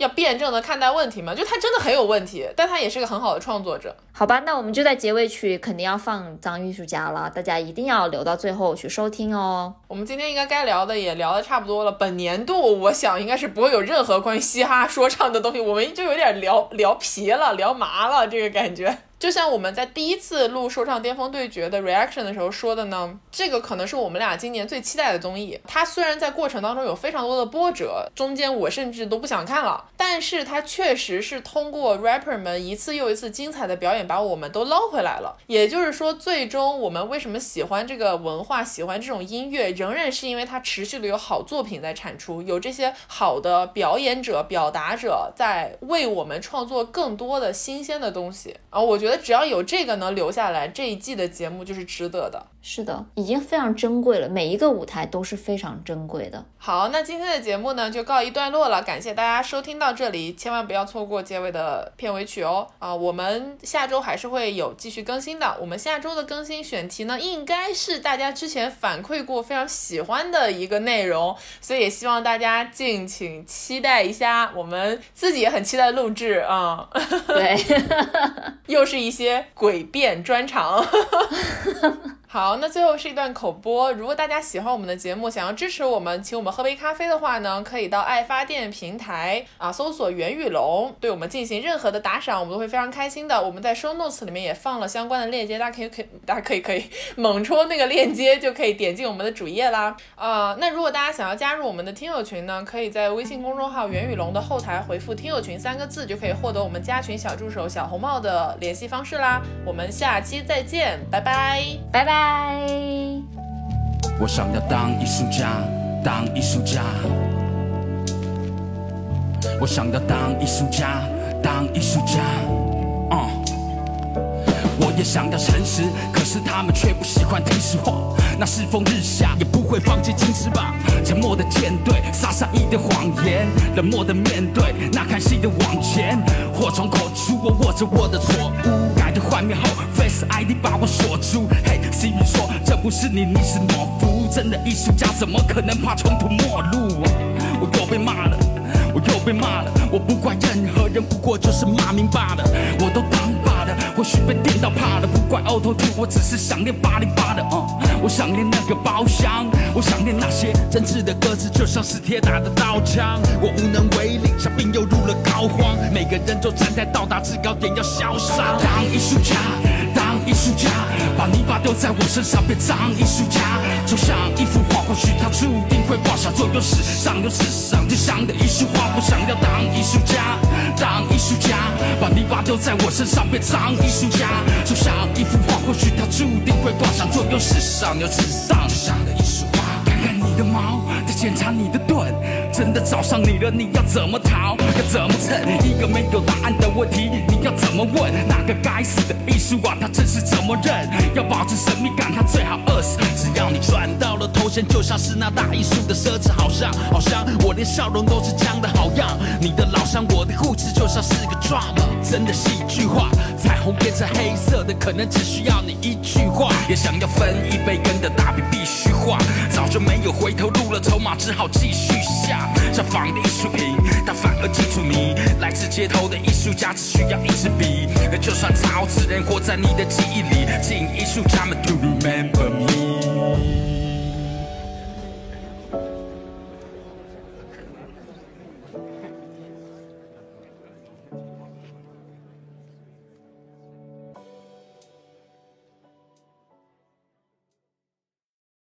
要辩证的看待问题嘛？就他真的很有问题，但他也是个很好的创作者。好吧，那我们就在结尾曲肯定要放《张艺术家》了，大家一定要留到最后去收听哦。我们今天应该该聊的也聊的差不多了。本年度我想应该是不会有任何关于嘻哈说唱的东西，我们就有点聊聊皮了，聊麻了这个感觉。就像我们在第一次录说唱巅峰对决的 reaction 的时候说的呢，这个可能是我们俩今年最期待的综艺。它虽然在过程当中有非常多的波折，中间我甚至都不想看了，但是它确实是通过 rapper 们一次又一次精彩的表演，把我们都捞回来了。也就是说，最终我们为什么喜欢这个文化，喜欢这种音乐，仍然是因为它持续的有好作品在产出，有这些好的表演者、表达者在为我们创作更多的新鲜的东西。啊，我觉得只要有这个能留下来，这一季的节目就是值得的。是的，已经非常珍贵了，每一个舞台都是非常珍贵的。好，那今天的节目呢就告一段落了，感谢大家收听到这里，千万不要错过结尾的片尾曲哦。啊，我们下周还是会有继续更新的。我们下周的更新选题呢，应该是大家之前反馈过非常喜欢的一个内容，所以也希望大家敬请期待一下。我们自己也很期待录制啊。对，又是一些诡辩专场。好，那最后是一段口播。如果大家喜欢我们的节目，想要支持我们，请我们喝杯咖啡的话呢，可以到爱发电平台啊，搜索袁宇龙，对我们进行任何的打赏，我们都会非常开心的。我们在 show notes 里面也放了相关的链接，大家可以可以，大家可以可以猛戳那个链接，就可以点进我们的主页啦。啊，那如果大家想要加入我们的听友群呢，可以在微信公众号袁宇龙的后台回复“听友群”三个字，就可以获得我们加群小助手小红帽的联系方式啦。我们下期再见，拜拜，拜拜。我想要当艺术家，当艺术家。我想要当艺术家，当艺术家。嗯，也想要诚实，可是他们却不喜欢听实话。那世风日下，也不会放弃金翅膀。沉默的舰队，撒上一点谎言，冷漠的面对，那看戏的往前。祸从口出，我握着我的错误，改头换面后，Face ID 把我锁住。嘿，Siri 说这不是你，你是懦夫。真的艺术家怎么可能怕穷途末路？我又被骂了，又被骂了。我不怪任何人，不过就是骂名罢了。我都当爸的，或许被电到怕了。不怪 Auto Tune，我只是想念八零八的。嗯，我想念那个包厢，我想念那些真挚的歌词，就像是铁打的刀枪。我无能为力，像病又入了膏肓。每个人都站在到达制高点要潇洒。当艺术家，艺术家，把泥巴丢在我身上变脏。艺术家就像一幅画，或许它注定会挂上，就有史上有史上最香的一束花。我想要当艺术家，当艺术家，把泥巴丢在我身上变脏。艺术家就像一幅画，或许它注定会挂上，就有史上有史上最香的一束。的毛，在检查你的盾，真的找上你了，你要怎么逃？要怎么蹭？一个没有答案的问题，你要怎么问？那个该死的艺术啊，他真是怎么认？要保持神秘感，他最好饿死。只要你赚到了头衔，就像是那大艺术的奢侈，好像好像我连笑容都是僵的好样。你的老乡，我的故事就像是个 drama，真的戏剧化。彩虹变成黑色的，可能只需要你一句话。也想要分一杯羹的大饼必须画，早就没有回投入了，筹码只好继续下。像仿的艺术品，他反而记住你。来自街头的艺术家只需要一支笔，就算超自然活在你的记忆里，请艺术家们 to remember me。